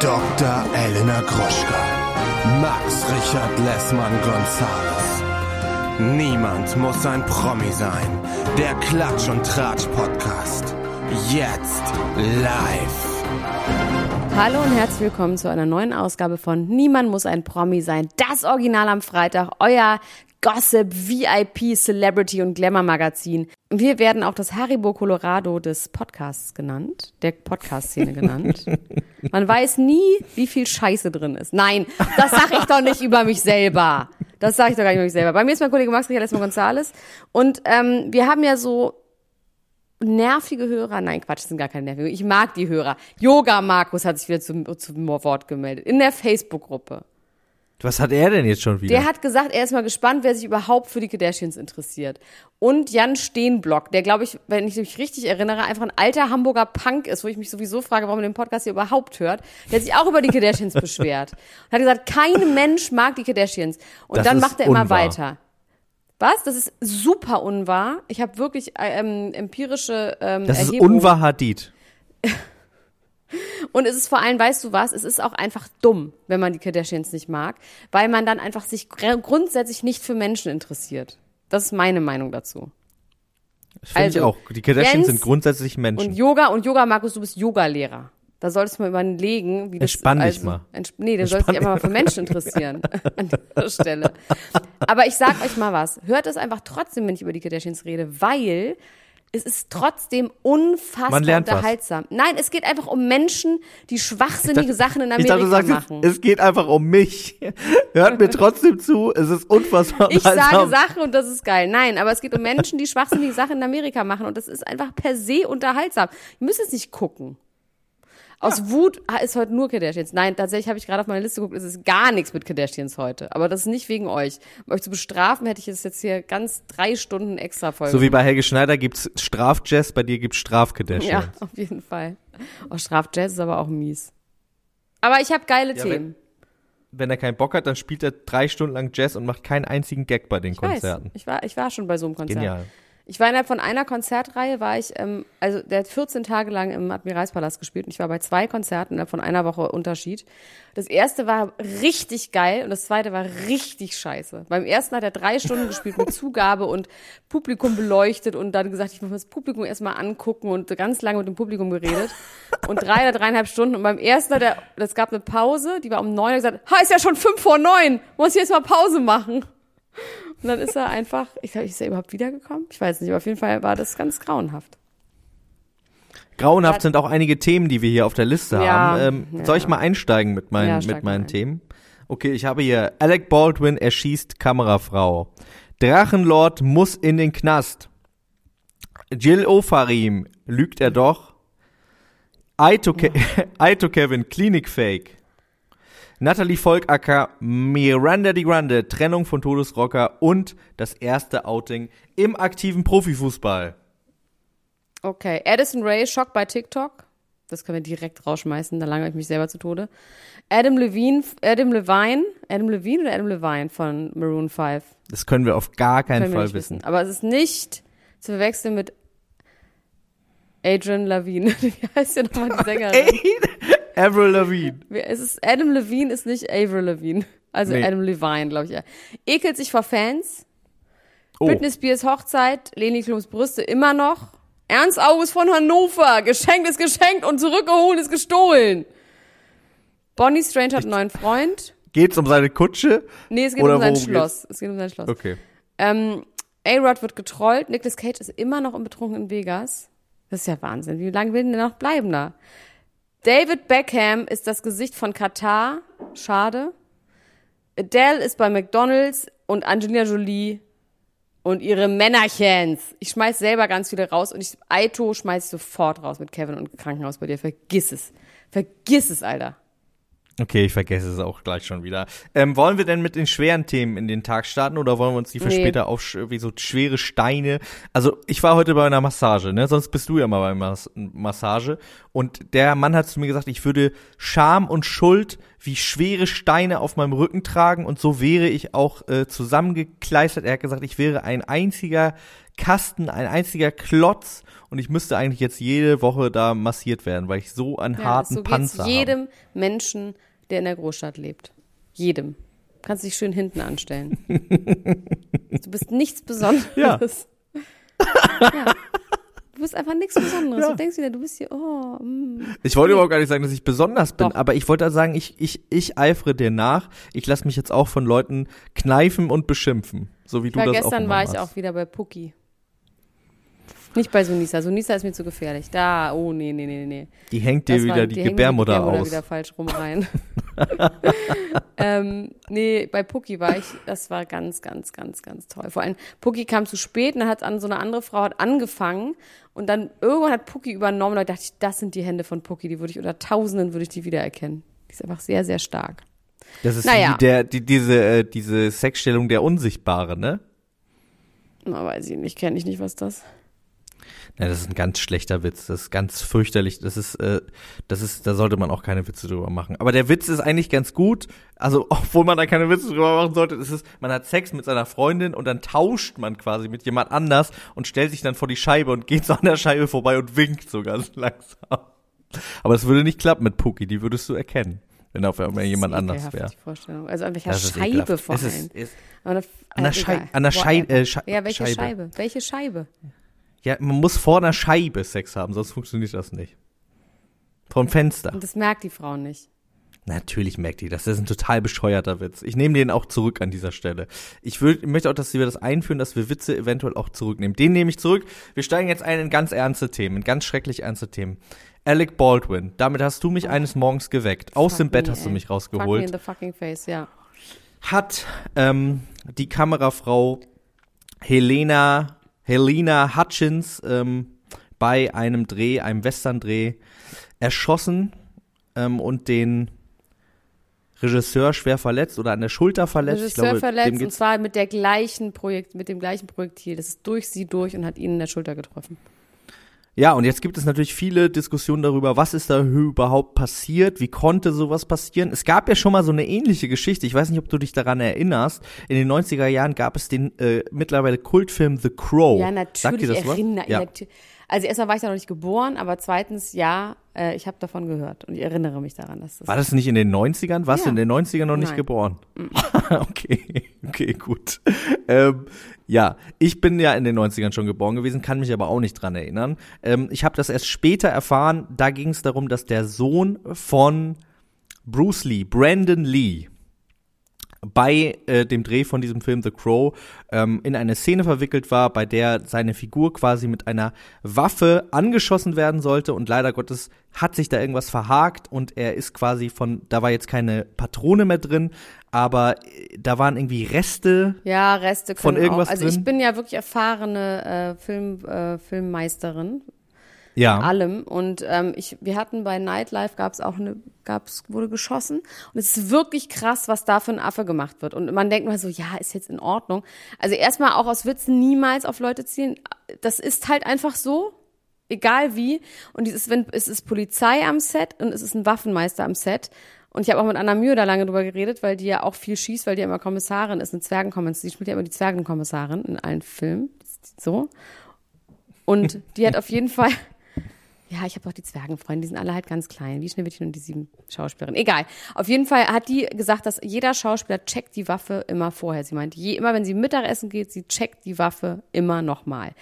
Dr. Elena Gruschka. Max Richard Lessmann Gonzales. Niemand muss ein Promi sein. Der Klatsch und Tratsch Podcast. Jetzt live. Hallo und herzlich willkommen zu einer neuen Ausgabe von Niemand muss ein Promi sein. Das Original am Freitag, euer Gossip, VIP, Celebrity und Glamour Magazin. Wir werden auch das Haribo Colorado des Podcasts genannt, der Podcast-Szene genannt. Man weiß nie, wie viel Scheiße drin ist. Nein, das sage ich doch nicht über mich selber. Das sage ich doch gar nicht über mich selber. Bei mir ist mein Kollege Max Richard Gonzales und ähm, wir haben ja so nervige Hörer. Nein, Quatsch, das sind gar keine nervige. Ich mag die Hörer. Yoga Markus hat sich wieder zum, zum Wort gemeldet in der Facebook-Gruppe. Was hat er denn jetzt schon wieder? Der hat gesagt, er ist mal gespannt, wer sich überhaupt für die Kardashians interessiert. Und Jan Steenblock, der, glaube ich, wenn ich mich richtig erinnere, einfach ein alter Hamburger Punk ist, wo ich mich sowieso frage, warum er den Podcast hier überhaupt hört, der hat sich auch über die Kardashians beschwert. Und hat gesagt, kein Mensch mag die Kardashians. Und Das dann ist macht er immer unwahr. weiter. Was? Das ist super unwahr. Ich habe wirklich ähm, empirische ähm, das ist Erhebungen. Unwahr Hadid. Und es ist vor allem, weißt du was, es ist auch einfach dumm, wenn man die Kardashians nicht mag, weil man dann einfach sich gr- grundsätzlich nicht für Menschen interessiert. Das ist meine Meinung dazu. Das finde ich Also, auch. Die Kardashians Jens sind grundsätzlich Menschen. Und Yoga, und Yoga, Markus, du bist Yogalehrer. Da solltest du mal überlegen, wie das Entspann dich also, mal. Entsp nee, du sollst dich einfach mal für Menschen interessieren an dieser Stelle. Aber ich sag euch mal was. Hört es einfach trotzdem, wenn ich über die Kardashians rede, weil es ist trotzdem unfassbar Man lernt was. unterhaltsam. Nein, es geht einfach um Menschen, die schwachsinnige Sachen in ich Amerika dachte, du sagst, machen. es geht einfach um mich. Hört mir trotzdem zu, es ist unfassbar Ich sage unterhaltsam. Sachen und das ist geil. Nein, aber es geht um Menschen, die schwachsinnige Sachen in Amerika machen und das ist einfach per se unterhaltsam. Ihr müsst es nicht gucken. Aus Wut ah, ist heute nur Kardashians. Nein, tatsächlich habe ich gerade auf meine Liste geguckt, es ist gar nichts mit Kardashians heute. Aber das ist nicht wegen euch. Um euch zu bestrafen, hätte ich es jetzt hier ganz drei Stunden extra Folge. So wie bei Helge Schneider gibt's Strafjazz, bei dir gibt's Strafkardashians. Ja, auf jeden Fall. Oh, Strafjazz ist aber auch mies. Aber ich habe geile Ja, Themen. Wenn er keinen Bock hat, dann spielt er drei Stunden lang Jazz und macht keinen einzigen Gag bei den Ich weiß. Konzerten. Ich war, ich war schon bei so einem Konzert. Genial. Ich war innerhalb von einer Konzertreihe, war ich, ähm, also der hat 14 Tage lang im Admiralspalast gespielt und ich war bei zwei Konzerten innerhalb von einer Woche Unterschied. Das erste war richtig geil und das zweite war richtig scheiße. Beim ersten hat er drei Stunden gespielt mit Zugabe und Publikum beleuchtet und dann gesagt, ich muss mir das Publikum erstmal angucken und ganz lange mit dem Publikum geredet. Und drei oder dreieinhalb Stunden. Und beim ersten hat er, das gab eine Pause, die war um neun, er hat gesagt, ha, ist ja schon fünf vor neun, muss ich jetzt mal Pause machen. Und dann ist er einfach, ich glaube, ist er überhaupt wiedergekommen? Ich weiß nicht, aber auf jeden Fall war das ganz grauenhaft. Grauenhaft sind auch einige Themen, die wir hier auf der Liste Ja, haben. Ähm, ja. Soll ich mal einsteigen mit meinen, Ja, mit meinen ein. Themen? Okay, ich habe hier Alec Baldwin erschießt Kamerafrau. Drachenlord muss in den Knast. Jill Ofarim, lügt er doch? Aito, Ke Aito Kevin, Klinikfake. Natalie Volkacker, Miranda Di Grande, Trennung von Todesrocker und das erste Outing im aktiven Profifußball. Okay, Addison Ray, Schock bei TikTok. Das können wir direkt rausschmeißen, da langweile ich mich selber zu Tode. Adam Levine, Adam Levine, Adam Levine oder Adam Levine von Maroon 5? Das können wir auf gar keinen Fall wissen. wissen. Aber es ist nicht zu verwechseln mit Adrian Lavigne. Wie heißt der nochmal die Sängerin? Avril Lavigne. Wer- Es ist Adam Levine ist nicht Avril Lavigne. Also Nee. Adam Levine, glaube ich. Ja. Ekelt sich vor Fans. Oh, Britney Spears Hochzeit, Leni Klums Brüste immer noch. Ernst August von Hannover, geschenkt ist geschenkt und zurückgeholt ist gestohlen. Bonnie Strange hat einen neuen Freund. geht's um seine Kutsche? Nee, es geht Oder um sein Schloss. Es geht um sein Schloss. Okay. Ähm, A-Rod wird getrollt. Nicolas Cage ist immer noch im Betrunken in Vegas. Das ist ja Wahnsinn. Wie lange will denn der noch bleiben da? David Beckham ist das Gesicht von Katar. Schade. Adele ist bei McDonalds und Angelina Jolie und ihre Männerchens. Ich schmeiß selber ganz viele raus und ich, Aito schmeiß ich sofort raus mit Kevin und Krankenhaus bei dir. Vergiss es. Vergiss es, Alter. Okay, ich vergesse es auch gleich schon wieder. Ähm, wollen wir denn mit den schweren Themen in den Tag starten oder wollen wir uns die für Nee. später auf wie so schwere Steine? Also ich war heute bei einer Massage, ne? Sonst bist du ja mal bei Mas Massage. Und der Mann hat zu mir gesagt, ich würde Scham und Schuld wie schwere Steine auf meinem Rücken tragen und so wäre ich auch äh, zusammengekleistert. Er hat gesagt, ich wäre ein einziger Kasten, ein einziger Klotz und ich müsste eigentlich jetzt jede Woche da massiert werden, weil ich so einen Ja, harten so Panzer habe. jedem Menschen, der in der Großstadt lebt. Jedem. Kannst dich schön hinten anstellen. du bist nichts Besonderes. Ja. Du bist einfach nichts Besonderes. Ja. Du denkst wieder, du bist hier, oh, mm. Ich wollte überhaupt gar nicht sagen, dass ich besonders bin, Doch. aber ich wollte sagen, ich, ich, ich eifere dir nach. Ich lasse mich jetzt auch von Leuten kneifen und beschimpfen, so wie du das auch gestern immer war ich machst. auch wieder bei Pucki. Nicht bei Sunisa. Sunisa ist mir zu gefährlich. Da, oh nee, nee, nee, nee. Die hängt dir Das wieder war- die, hängen mir Gebärmutter, aus. wieder falsch rum rein. ähm, nee, bei Pucki war ich, das war ganz, ganz, ganz, ganz toll. Vor allem, Pucki kam zu spät und dann hat an so eine andere Frau hat angefangen und dann irgendwann hat Pucki übernommen. Da dachte ich, das sind die Hände von Pucki, die würde ich unter Tausenden würde ich die wiedererkennen. Die ist einfach sehr, sehr stark. Das ist Naja. wie der, die, diese, äh, diese Sexstellung der Unsichtbare, ne? Na, weiß ich nicht, kenne ich nicht, was das. Ja, das ist ein ganz schlechter Witz. Das ist ganz fürchterlich. Das ist, äh, das ist, da sollte man auch keine Witze drüber machen. Aber der Witz ist eigentlich ganz gut. Also, obwohl man da keine Witze drüber machen sollte, ist es, man hat Sex mit seiner Freundin und dann tauscht man quasi mit jemand anders und stellt sich dann vor die Scheibe und geht so an der Scheibe vorbei und winkt so ganz langsam. Aber es würde nicht klappen mit Puki, die würdest du erkennen, wenn auf einmal jemand anders wäre. Also an welcher Scheibe vor allem. ist, ist, an der äh, Schei- an der Schei- Whatever. äh, Schei- Ja, welche Scheibe. Scheibe? Welche Scheibe? Ja, man muss vor einer Scheibe Sex haben, sonst funktioniert das nicht. Vom Fenster. Und das merkt die Frau nicht. Natürlich merkt die das. Das ist ein total bescheuerter Witz. Ich nehme den auch zurück an dieser Stelle. Ich will, ich möchte auch, dass wir das einführen, dass wir Witze eventuell auch zurücknehmen. Den nehme ich zurück. Wir steigen jetzt ein in ganz ernste Themen, in ganz schrecklich ernste Themen. Alec Baldwin, damit hast du mich eines Morgens geweckt. Aus Fuck dem Bett me, hast du mich Fuck me rausgeholt. in the fucking face, ja. Hat ähm, die Kamerafrau Helena, Helena Hutchins ähm, bei einem Dreh, einem Western-Dreh, erschossen ähm, und den Regisseur schwer verletzt oder an der Schulter verletzt. Regisseur glaube, verletzt und zwar mit der gleichen Projekt, mit dem gleichen Projektil. Das ist durch sie durch und hat ihn in der Schulter getroffen. Ja, und jetzt gibt es natürlich viele Diskussionen darüber, was ist da überhaupt passiert, wie konnte sowas passieren. Es gab ja schon mal so eine ähnliche Geschichte, ich weiß nicht, ob du dich daran erinnerst. In den 90er Jahren gab es den äh, mittlerweile Kultfilm The Crow. ja, Oh, Sagt natürlich dir das was? Ja. Also erstmal war ich da noch nicht geboren, aber zweitens, ja, äh, ich habe davon gehört und ich erinnere mich daran, dass das War das nicht in den 90ern? Warst Ja. du in den 90ern noch nicht Nein. geboren? okay, okay, gut. Ähm, ja, ich bin ja in den 90ern schon geboren gewesen, kann mich aber auch nicht dran erinnern. Ähm, ich habe das erst später erfahren. Da ging es darum, dass der Sohn von Bruce Lee, Brandon Lee, bei äh, dem Dreh von diesem Film The Crow ähm, in eine Szene verwickelt war, bei der seine Figur quasi mit einer Waffe angeschossen werden sollte und leider Gottes hat sich da irgendwas verhakt und er ist quasi von, da war jetzt keine Patrone mehr drin, aber äh, da waren irgendwie Reste. Ja, Reste Von irgendwas auch. Also ich bin ja wirklich erfahrene äh, Film, äh, Filmmeisterin Ja. allem und ähm, ich wir hatten bei Nightlife gab's auch eine gab's wurde geschossen und es ist wirklich krass was da für ein Affe gemacht wird und man denkt mal so ja ist jetzt in Ordnung also erstmal auch aus Witzen niemals auf Leute zielen das ist halt einfach so egal wie und dieses wenn es ist Polizei am Set und es ist ein Waffenmeister am Set und ich habe auch mit Anna Mühe da lange drüber geredet, weil die ja auch viel schießt, weil die ja immer Kommissarin ist, eine Zwergenkommissarin. Die spielt ja immer die Zwergenkommissarin in allen Filmen. So. Und die hat auf jeden Fall. Ja, ich habe auch die Zwergenfreunde, die sind alle halt ganz klein, wie Schneewittchen und die sieben Schauspielerinnen. Egal. Auf jeden Fall hat die gesagt, dass jeder Schauspieler checkt die Waffe immer vorher. Sie meint, je, immer wenn sie Mittagessen geht, sie checkt die Waffe immer nochmal.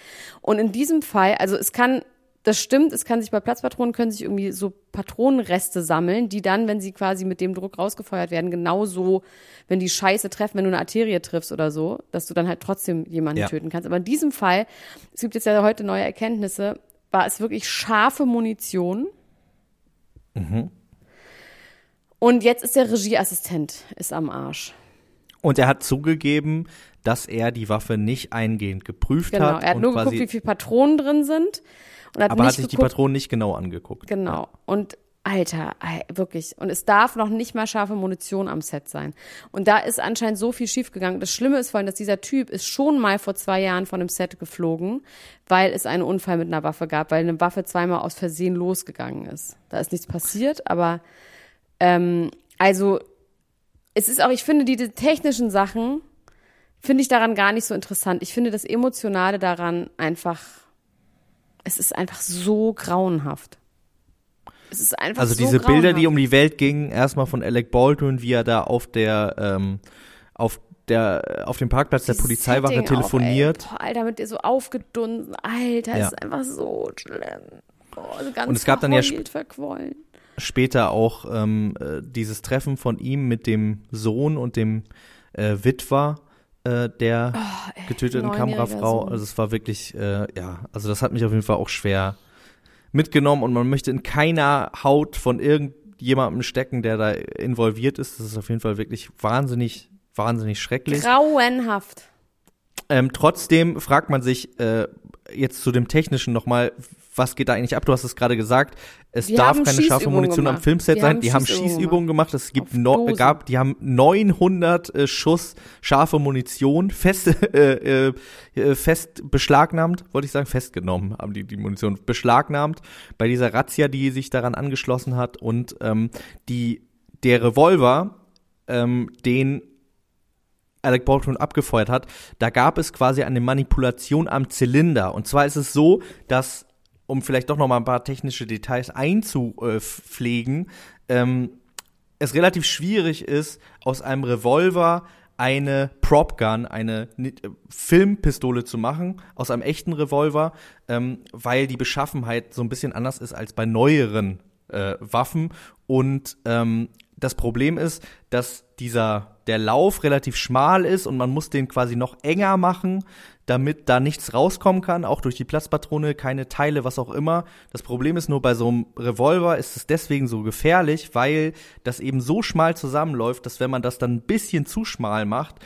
Und in diesem Fall, also es kann, das stimmt, es kann sich bei Platzpatronen, können sich irgendwie so Patronenreste sammeln, die dann, wenn sie quasi mit dem Druck rausgefeuert werden, genauso, wenn die Scheiße treffen, wenn du eine Arterie triffst oder so, dass du dann halt trotzdem jemanden Ja. töten kannst. Aber in diesem Fall, es gibt jetzt ja heute neue Erkenntnisse, war es wirklich scharfe Munition. Und jetzt ist der Regieassistent ist am Arsch. Und er hat zugegeben, dass er die Waffe nicht eingehend geprüft Genau. hat. Er hat nur geguckt, wie viele Patronen drin sind. Und hat aber hat sich die geguckt, Patronen nicht genau angeguckt. Genau. Und Alter, wirklich. Und es darf noch nicht mal scharfe Munition am Set sein. Und da ist anscheinend so viel schiefgegangen. Das Schlimme ist vor allem, dass dieser Typ ist schon mal vor zwei Jahren von dem Set geflogen, weil es einen Unfall mit einer Waffe gab, weil eine Waffe zweimal aus Versehen losgegangen ist. Da ist nichts passiert, aber ähm, also es ist auch, ich finde, diese technischen Sachen finde ich daran gar nicht so interessant. Ich finde das Emotionale daran einfach, es ist einfach so grauenhaft. Es ist einfach Also so diese Bilder, die grauenhaft. um die Welt gingen, erstmal von Alec Baldwin, wie er da auf der, ähm, auf der, auf dem Parkplatz der Dieses Polizeiwache Setting telefoniert. Auch, ey. Boah, Alter, mit dir so aufgedunsen. Alter, Ja. ist einfach so schlimm. Boah, so ganz Und es gab dann ja verheult, verquollen. Später auch ähm, äh, dieses Treffen von ihm mit dem Sohn und dem äh, Witwer äh, der getöteten Oh, neunjähriger Kamerafrau. Sohn. Also es war wirklich, äh, ja, also das hat mich auf jeden Fall auch schwer mitgenommen und man möchte in keiner Haut von irgendjemandem stecken, der da involviert ist. Das ist auf jeden Fall wirklich wahnsinnig, wahnsinnig schrecklich. Grauenhaft. Ähm, trotzdem fragt man sich äh, jetzt zu dem Technischen nochmal, was geht da eigentlich ab? Du hast es gerade gesagt, es Die darf keine scharfe Munition am gemacht. Filmset Die sein. haben Die haben Schießübungen gemacht. Es gibt no, gab, die haben 900 äh, Schuss scharfe Munition fest, äh, äh, fest beschlagnahmt, wollte ich sagen, festgenommen haben die die Munition beschlagnahmt bei dieser Razzia, die sich daran angeschlossen hat und ähm, die der Revolver, ähm, den Alec Baldwin abgefeuert hat, da gab es quasi eine Manipulation am Zylinder. Und zwar ist es so, dass, um vielleicht doch noch mal ein paar technische Details einzupflegen, ähm, es relativ schwierig ist, aus einem Revolver eine Prop Gun, eine äh, Filmpistole zu machen, aus einem echten Revolver, ähm, weil die Beschaffenheit so ein bisschen anders ist als bei neueren äh, Waffen. Und ähm, das Problem ist, dass dieser der Lauf relativ schmal ist und man muss den quasi noch enger machen, damit da nichts rauskommen kann, auch durch die Platzpatrone, keine Teile, was auch immer. Das Problem ist nur, bei so einem Revolver ist es deswegen so gefährlich, weil das eben so schmal zusammenläuft, dass wenn man das dann ein bisschen zu schmal macht,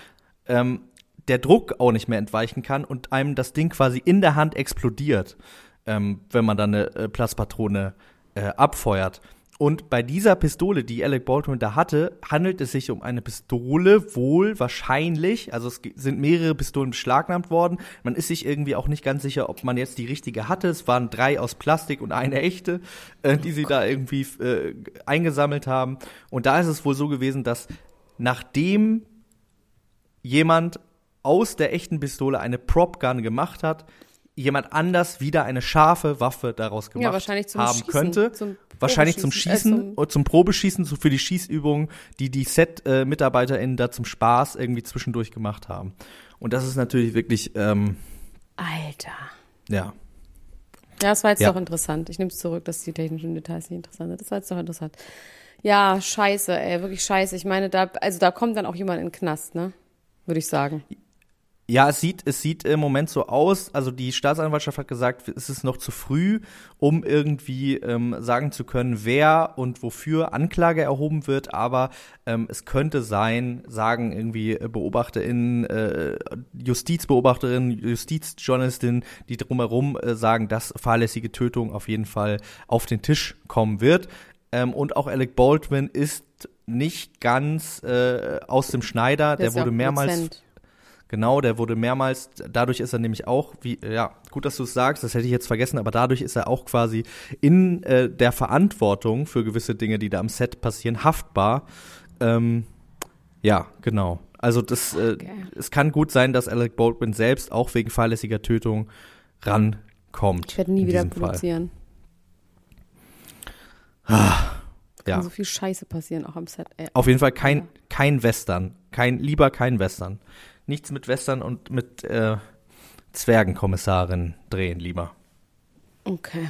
ähm, der Druck auch nicht mehr entweichen kann und einem das Ding quasi in der Hand explodiert, ähm, wenn man dann eine äh, Platzpatrone äh, abfeuert. Und bei dieser Pistole, die Alec Baldwin da hatte, handelt es sich um eine Pistole, wohl wahrscheinlich, also es sind mehrere Pistolen beschlagnahmt worden. Man ist sich irgendwie auch nicht ganz sicher, ob man jetzt die richtige hatte. Es waren drei aus Plastik und eine echte, äh, die sie da irgendwie äh, eingesammelt haben. Und da ist es wohl so gewesen, dass nachdem jemand aus der echten Pistole eine Prop Gun gemacht hat, jemand anders wieder eine scharfe Waffe daraus gemacht wahrscheinlich zum haben Schießen, könnte. Wahrscheinlich zum Probeschießen, Schießen, äh, zum- zum Probeschießen, so für die Schießübungen, die die Set-MitarbeiterInnen da zum Spaß irgendwie zwischendurch gemacht haben. Und das ist natürlich wirklich, ähm, Alter. ja, Ja, das war jetzt Ja. doch interessant. Ich nehme es zurück, dass die technischen Details nicht interessant sind. Das war jetzt doch interessant. Ja, scheiße, ey, wirklich scheiße. Ich meine, da, also da kommt dann auch jemand in den Knast, ne? Würde ich sagen. Ja, es sieht, es sieht im Moment so aus. Also die Staatsanwaltschaft hat gesagt, es ist noch zu früh, um irgendwie ähm, sagen zu können, wer und wofür Anklage erhoben wird. Aber ähm, es könnte sein, sagen irgendwie BeobachterInnen, äh, Justizbeobachterinnen, Justizjournalistinnen, die drumherum äh, sagen, dass fahrlässige Tötung auf jeden Fall auf den Tisch kommen wird. Ähm, und auch Alec Baldwin ist nicht ganz äh, aus dem Schneider. Der, wurde mehrmals Produzent. Genau, der wurde mehrmals, dadurch ist er nämlich auch, wie, ja, gut, dass du es sagst, das hätte ich jetzt vergessen, aber dadurch ist er auch quasi in äh, der Verantwortung für gewisse Dinge, die da am Set passieren, haftbar. Ähm, ja, genau. Also das, äh, Okay. es kann gut sein, dass Alec Baldwin selbst auch wegen fahrlässiger Tötung rankommt. Ich werde nie wieder produzieren. Ja. Kann so viel Scheiße passieren, auch am Set, ey. Auf jeden Fall kein, kein Western. Kein, lieber kein Western. Nichts mit Western und mit äh, Zwergenkommissarin drehen, lieber. Okay.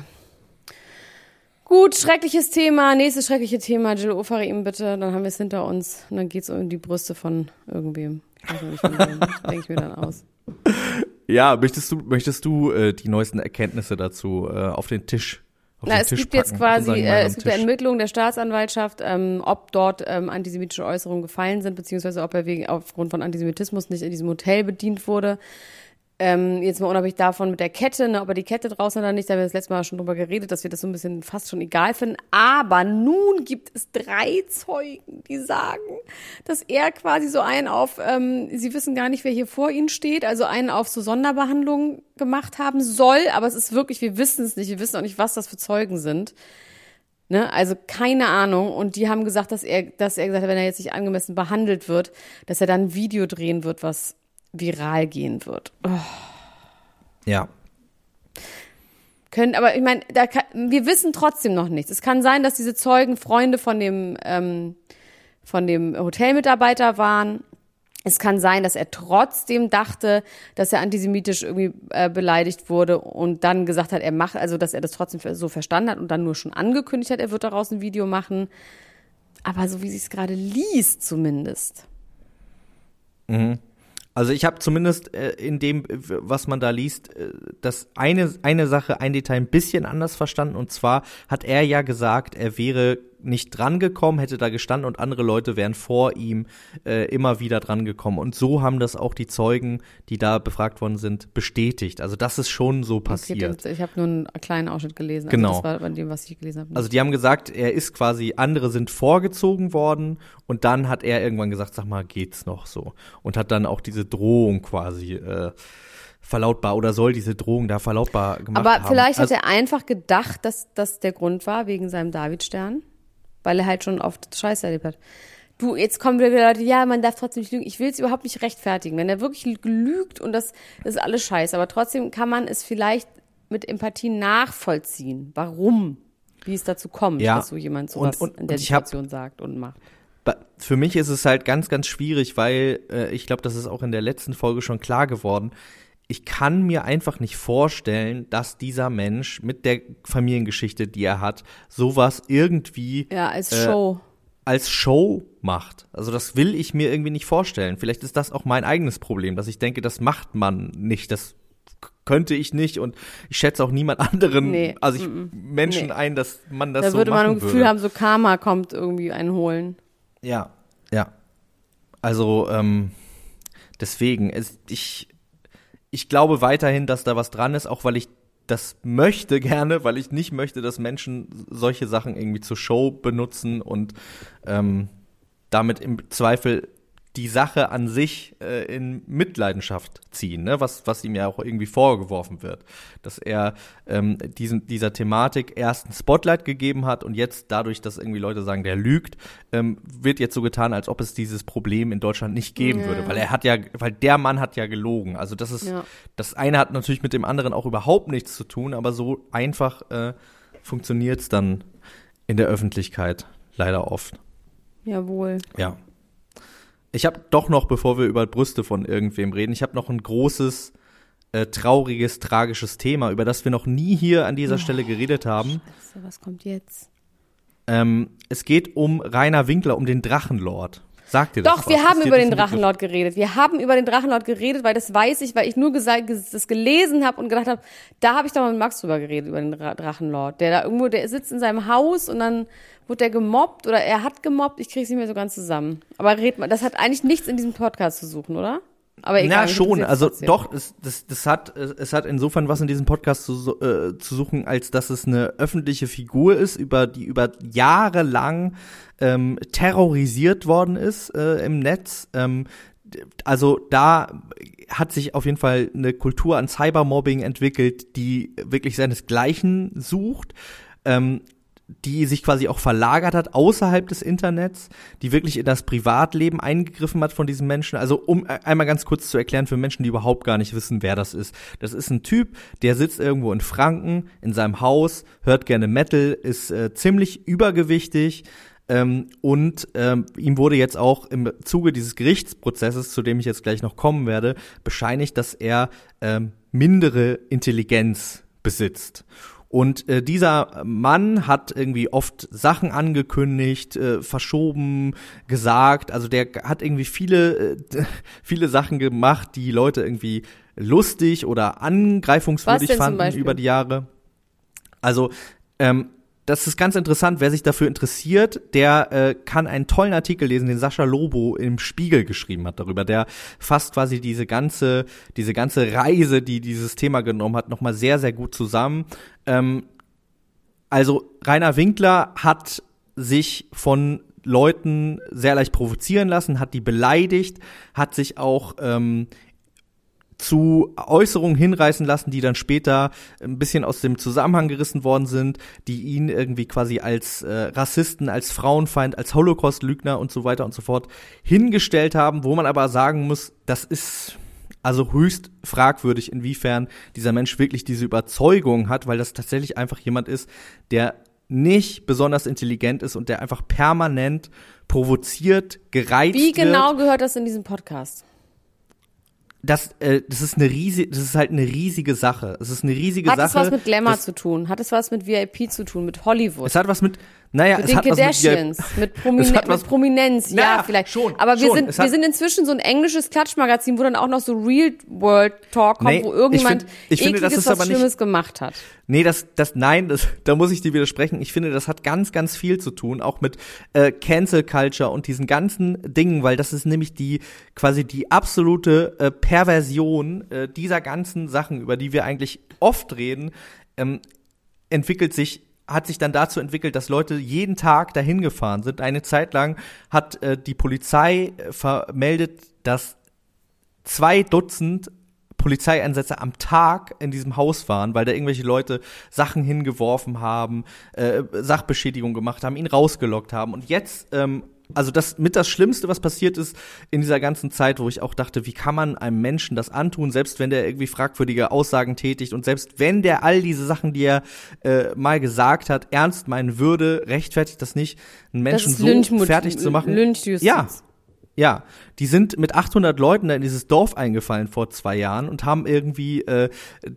Gut, schreckliches Thema. Nächstes schreckliche Thema. Jill Ofarim, bitte. Dann haben wir es hinter uns. Und dann geht's um die Brüste von irgendwem. Ich weiß noch nicht, von wem. Das denke ich mir dann aus. Ja, möchtest du, möchtest du äh, die neuesten Erkenntnisse dazu äh, auf den Tisch Na, es Tisch gibt jetzt quasi, äh, es gibt Tisch? Ermittlungen der Staatsanwaltschaft, ähm, ob dort ähm, antisemitische Äußerungen gefallen sind, beziehungsweise ob er wegen aufgrund von Antisemitismus nicht in diesem Hotel bedient wurde. Ähm, jetzt mal unabhängig davon mit der Kette, ne, ob er die Kette draußen oder nicht, da haben wir das letzte Mal schon drüber geredet, dass wir das so ein bisschen fast schon egal finden. Aber nun gibt es drei Zeugen, die sagen, dass er quasi so einen auf, ähm, sie wissen gar nicht, wer hier vor ihnen steht, also einen auf so Sonderbehandlung gemacht haben soll, aber es ist wirklich, wir wissen es nicht, wir wissen auch nicht, was das für Zeugen sind. Ne? Also keine Ahnung. Und die haben gesagt, dass er, dass er gesagt hat, wenn er jetzt nicht angemessen behandelt wird, dass er dann ein Video drehen wird, was viral gehen wird. Oh. Ja. Können, aber ich meine, wir wissen trotzdem noch nichts. Es kann sein, dass diese Zeugen Freunde von dem, ähm, von dem Hotelmitarbeiter waren. Es kann sein, dass er trotzdem dachte, dass er antisemitisch irgendwie äh, beleidigt wurde und dann gesagt hat, er macht, also dass er das trotzdem so verstanden hat und dann nur schon angekündigt hat, er wird daraus ein Video machen. Aber so wie sie es gerade liest, zumindest. Mhm. Also ich habe zumindest äh, in dem, was man da liest, äh, das eine, eine Sache, ein Detail ein bisschen anders verstanden. Und zwar hat er ja gesagt, er wäre nicht drangekommen, hätte da gestanden und andere Leute wären vor ihm äh, immer wieder drangekommen. Und so haben das auch die Zeugen, die da befragt worden sind, bestätigt. Also das ist schon so passiert. Okay, ich habe nur einen kleinen Ausschnitt gelesen. Also genau. Das war bei dem, was ich gelesen habe. Also die haben gesagt, er ist quasi, andere sind vorgezogen worden und dann hat er irgendwann gesagt, sag mal, geht's noch so? Und hat dann auch diese Drohung quasi äh, verlautbar oder soll diese Drohung da verlautbar gemacht Aber haben. vielleicht also, hat er einfach gedacht, dass das der Grund war, wegen seinem Davidstern weil er halt schon oft Scheiße erlebt hat. Du, jetzt kommen wieder Leute, ja, man darf trotzdem nicht lügen. Ich will es überhaupt nicht rechtfertigen. Wenn er wirklich lügt und das, das ist alles scheiße, aber trotzdem kann man es vielleicht mit Empathie nachvollziehen. Warum? Wie es dazu kommt, ja, dass so jemand sowas und, und, in der Situation hab, sagt und macht. Für mich ist es halt ganz, ganz schwierig, weil äh, ich glaube, das ist auch in der letzten Folge schon klar geworden ich kann mir einfach nicht vorstellen, dass dieser Mensch mit der Familiengeschichte, die er hat, sowas irgendwie ja, als äh, Show als Show macht. Also das will ich mir irgendwie nicht vorstellen. Vielleicht ist das auch mein eigenes Problem, dass ich denke, das macht man nicht, das könnte ich nicht und ich schätze auch niemand anderen, nee, also ich m -m, Menschen nee. ein, dass man das da so würde man ein Gefühl würde. haben, so Karma kommt irgendwie einholen. Ja, ja. Also ähm, deswegen, es, ich ich glaube weiterhin, dass da was dran ist, auch weil ich das möchte gerne, weil ich nicht möchte, dass Menschen solche Sachen irgendwie zur Show benutzen und ähm, damit im Zweifel die Sache an sich äh, in Mitleidenschaft ziehen, ne? was, was ihm ja auch irgendwie vorgeworfen wird. Dass er ähm, diesen, dieser Thematik erst ein Spotlight gegeben hat und jetzt dadurch, dass irgendwie Leute sagen, der lügt, ähm, wird jetzt so getan, als ob es dieses Problem in Deutschland nicht geben ja. würde. Weil er hat ja, weil der Mann hat ja gelogen. Also das ist, ja. das eine hat natürlich mit dem anderen auch überhaupt nichts zu tun, aber so einfach äh, funktioniert es dann in der Öffentlichkeit leider oft. Jawohl. Ja. Ich habe doch noch, bevor wir über Brüste von irgendwem reden, ich habe noch ein großes, äh, trauriges, tragisches Thema, über das wir noch nie hier an dieser oh, Stelle geredet haben. Scheiße, was kommt jetzt? Ähm, es geht um Rainer Winkler, um den Drachenlord. Sagt ihr das Doch, was? wir haben über den Drachenlord geredet. Wir haben über den Drachenlord geredet, weil das weiß ich, weil ich nur gesagt, das gelesen habe und gedacht habe, da habe ich doch mal mit Max drüber geredet, über den Drachenlord. Der da irgendwo, der sitzt in seinem Haus und dann Wurde er gemobbt oder er hat gemobbt? Ich kriege es nicht mehr so ganz zusammen. Aber red mal, das hat eigentlich nichts in diesem Podcast zu suchen, oder? Aber egal. Ja, schon. Also doch, es, das, das hat, es hat insofern was in diesem Podcast zu, äh, zu suchen, als dass es eine öffentliche Figur ist, über die über Jahre lang ähm, terrorisiert worden ist äh, im Netz. Ähm, also da hat sich auf jeden Fall eine Kultur an Cybermobbing entwickelt, die wirklich seinesgleichen sucht. Ähm, die sich quasi auch verlagert hat außerhalb des Internets, die wirklich in das Privatleben eingegriffen hat von diesen Menschen. Also um äh, einmal ganz kurz zu erklären für Menschen, die überhaupt gar nicht wissen, wer das ist. Das ist ein Typ, der sitzt irgendwo in Franken in seinem Haus, hört gerne Metal, ist äh, ziemlich übergewichtig, ähm, und ähm, ihm wurde jetzt auch im Zuge dieses Gerichtsprozesses, zu dem ich jetzt gleich noch kommen werde, bescheinigt, dass er ähm, mindere Intelligenz besitzt. Und äh, dieser Mann hat irgendwie oft Sachen angekündigt, äh, verschoben, gesagt. Also der hat irgendwie viele, äh, viele Sachen gemacht, die Leute irgendwie lustig oder angreifungswürdig fanden über die Jahre. Also ähm, das ist ganz interessant. Wer sich dafür interessiert, der äh, kann einen tollen Artikel lesen, den Sascha Lobo im Spiegel geschrieben hat darüber. Der fasst quasi diese ganze, diese ganze Reise, die dieses Thema genommen hat, nochmal sehr, sehr gut zusammen. Ähm, also Rainer Winkler hat sich von Leuten sehr leicht provozieren lassen, hat die beleidigt, hat sich auch ähm, zu Äußerungen hinreißen lassen, die dann später ein bisschen aus dem Zusammenhang gerissen worden sind, die ihn irgendwie quasi als äh, Rassisten, als Frauenfeind, als Holocaust-Lügner und so weiter und so fort hingestellt haben, wo man aber sagen muss, das ist Also höchst fragwürdig, inwiefern dieser Mensch wirklich diese Überzeugung hat, weil das tatsächlich einfach jemand ist, der nicht besonders intelligent ist und der einfach permanent provoziert, gereizt Wie genau wird. gehört das in diesem Podcast? Das, äh, das ist eine riesige, das ist halt eine riesige Sache. Es ist eine riesige Hat Sache. es was mit Glamour das, zu tun? Hat es was mit VIP zu tun? Mit Hollywood? Es hat was mit, naja, mit es den hat was mit, Kardashians, mit, Promine was- mit Prominenz, ja, Naja, vielleicht. schon, Aber wir schon. sind, wir sind inzwischen so ein englisches Klatschmagazin, wo dann auch noch so Real World Talk kommt, Nee, wo irgendjemand ich find- ich finde, das was nicht- Schlimmes gemacht hat. Nee, das, das, nein, das, da muss ich dir widersprechen. Ich finde, das hat ganz, ganz viel zu tun, auch mit äh, Cancel Culture und diesen ganzen Dingen, weil das ist nämlich die, quasi die absolute äh, Perversion äh, dieser ganzen Sachen, über die wir eigentlich oft reden, ähm, entwickelt sich hat sich dann dazu entwickelt, dass Leute jeden Tag dahin gefahren sind. Eine Zeit lang hat äh, die Polizei äh, vermeldet, dass zwei Dutzend Polizeieinsätze am Tag in diesem Haus waren, weil da irgendwelche Leute Sachen hingeworfen haben, äh, Sachbeschädigung gemacht haben, ihn rausgelockt haben. Und jetzt, ähm, also das mit das Schlimmste, was passiert ist in dieser ganzen Zeit, wo ich auch dachte, wie kann man einem Menschen das antun, selbst wenn der irgendwie fragwürdige Aussagen tätigt und selbst wenn der all diese Sachen, die er äh, mal gesagt hat, ernst meinen würde, rechtfertigt das nicht, einen Menschen so fertig zu machen. Lynchjustiz. Ja, ja, die sind mit 800 Leuten da in dieses Dorf eingefallen vor zwei Jahren und haben irgendwie äh,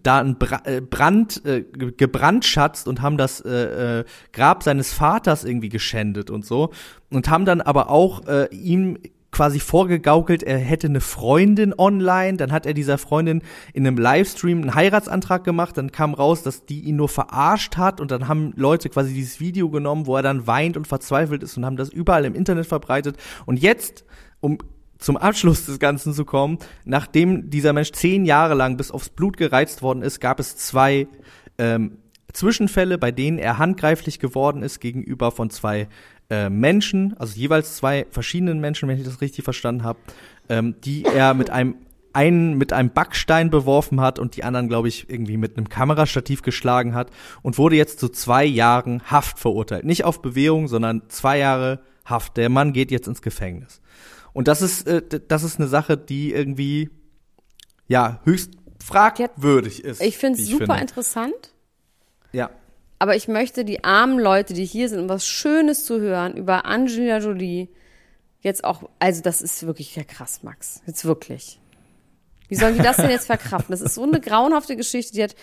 da einen Bra äh, Brand äh, ge- gebrandschatzt und haben das äh, äh, Grab seines Vaters irgendwie geschändet und so und haben dann aber auch äh, ihm quasi vorgegaukelt, er hätte eine Freundin online, dann hat er dieser Freundin in einem Livestream einen Heiratsantrag gemacht, dann kam raus, dass die ihn nur verarscht hat und dann haben Leute quasi dieses Video genommen, wo er dann weint und verzweifelt ist und haben das überall im Internet verbreitet. Und jetzt um zum Abschluss des Ganzen zu kommen, nachdem dieser Mensch zehn Jahre lang bis aufs Blut gereizt worden ist, gab es zwei ähm, Zwischenfälle, bei denen er handgreiflich geworden ist gegenüber von zwei äh, Menschen, also jeweils zwei verschiedenen Menschen, wenn ich das richtig verstanden habe, ähm, die er mit einem einen mit einem Backstein beworfen hat und die anderen, glaube ich, irgendwie mit einem Kamerastativ geschlagen hat und wurde jetzt zu zwei Jahren Haft verurteilt. Nicht auf Bewährung, sondern zwei Jahre Haft. Der Mann geht jetzt ins Gefängnis. Und das ist, äh, das ist eine Sache, die irgendwie, ja, höchst fragwürdig ist. Ich finde wie es super finde. interessant. Ja. Aber ich möchte die armen Leute, die hier sind, um was Schönes zu hören über Angelina Jolie, jetzt auch, also das ist wirklich ja krass, Max. Jetzt wirklich. Wie sollen die das denn jetzt verkraften? Das ist so eine grauenhafte Geschichte, die hat.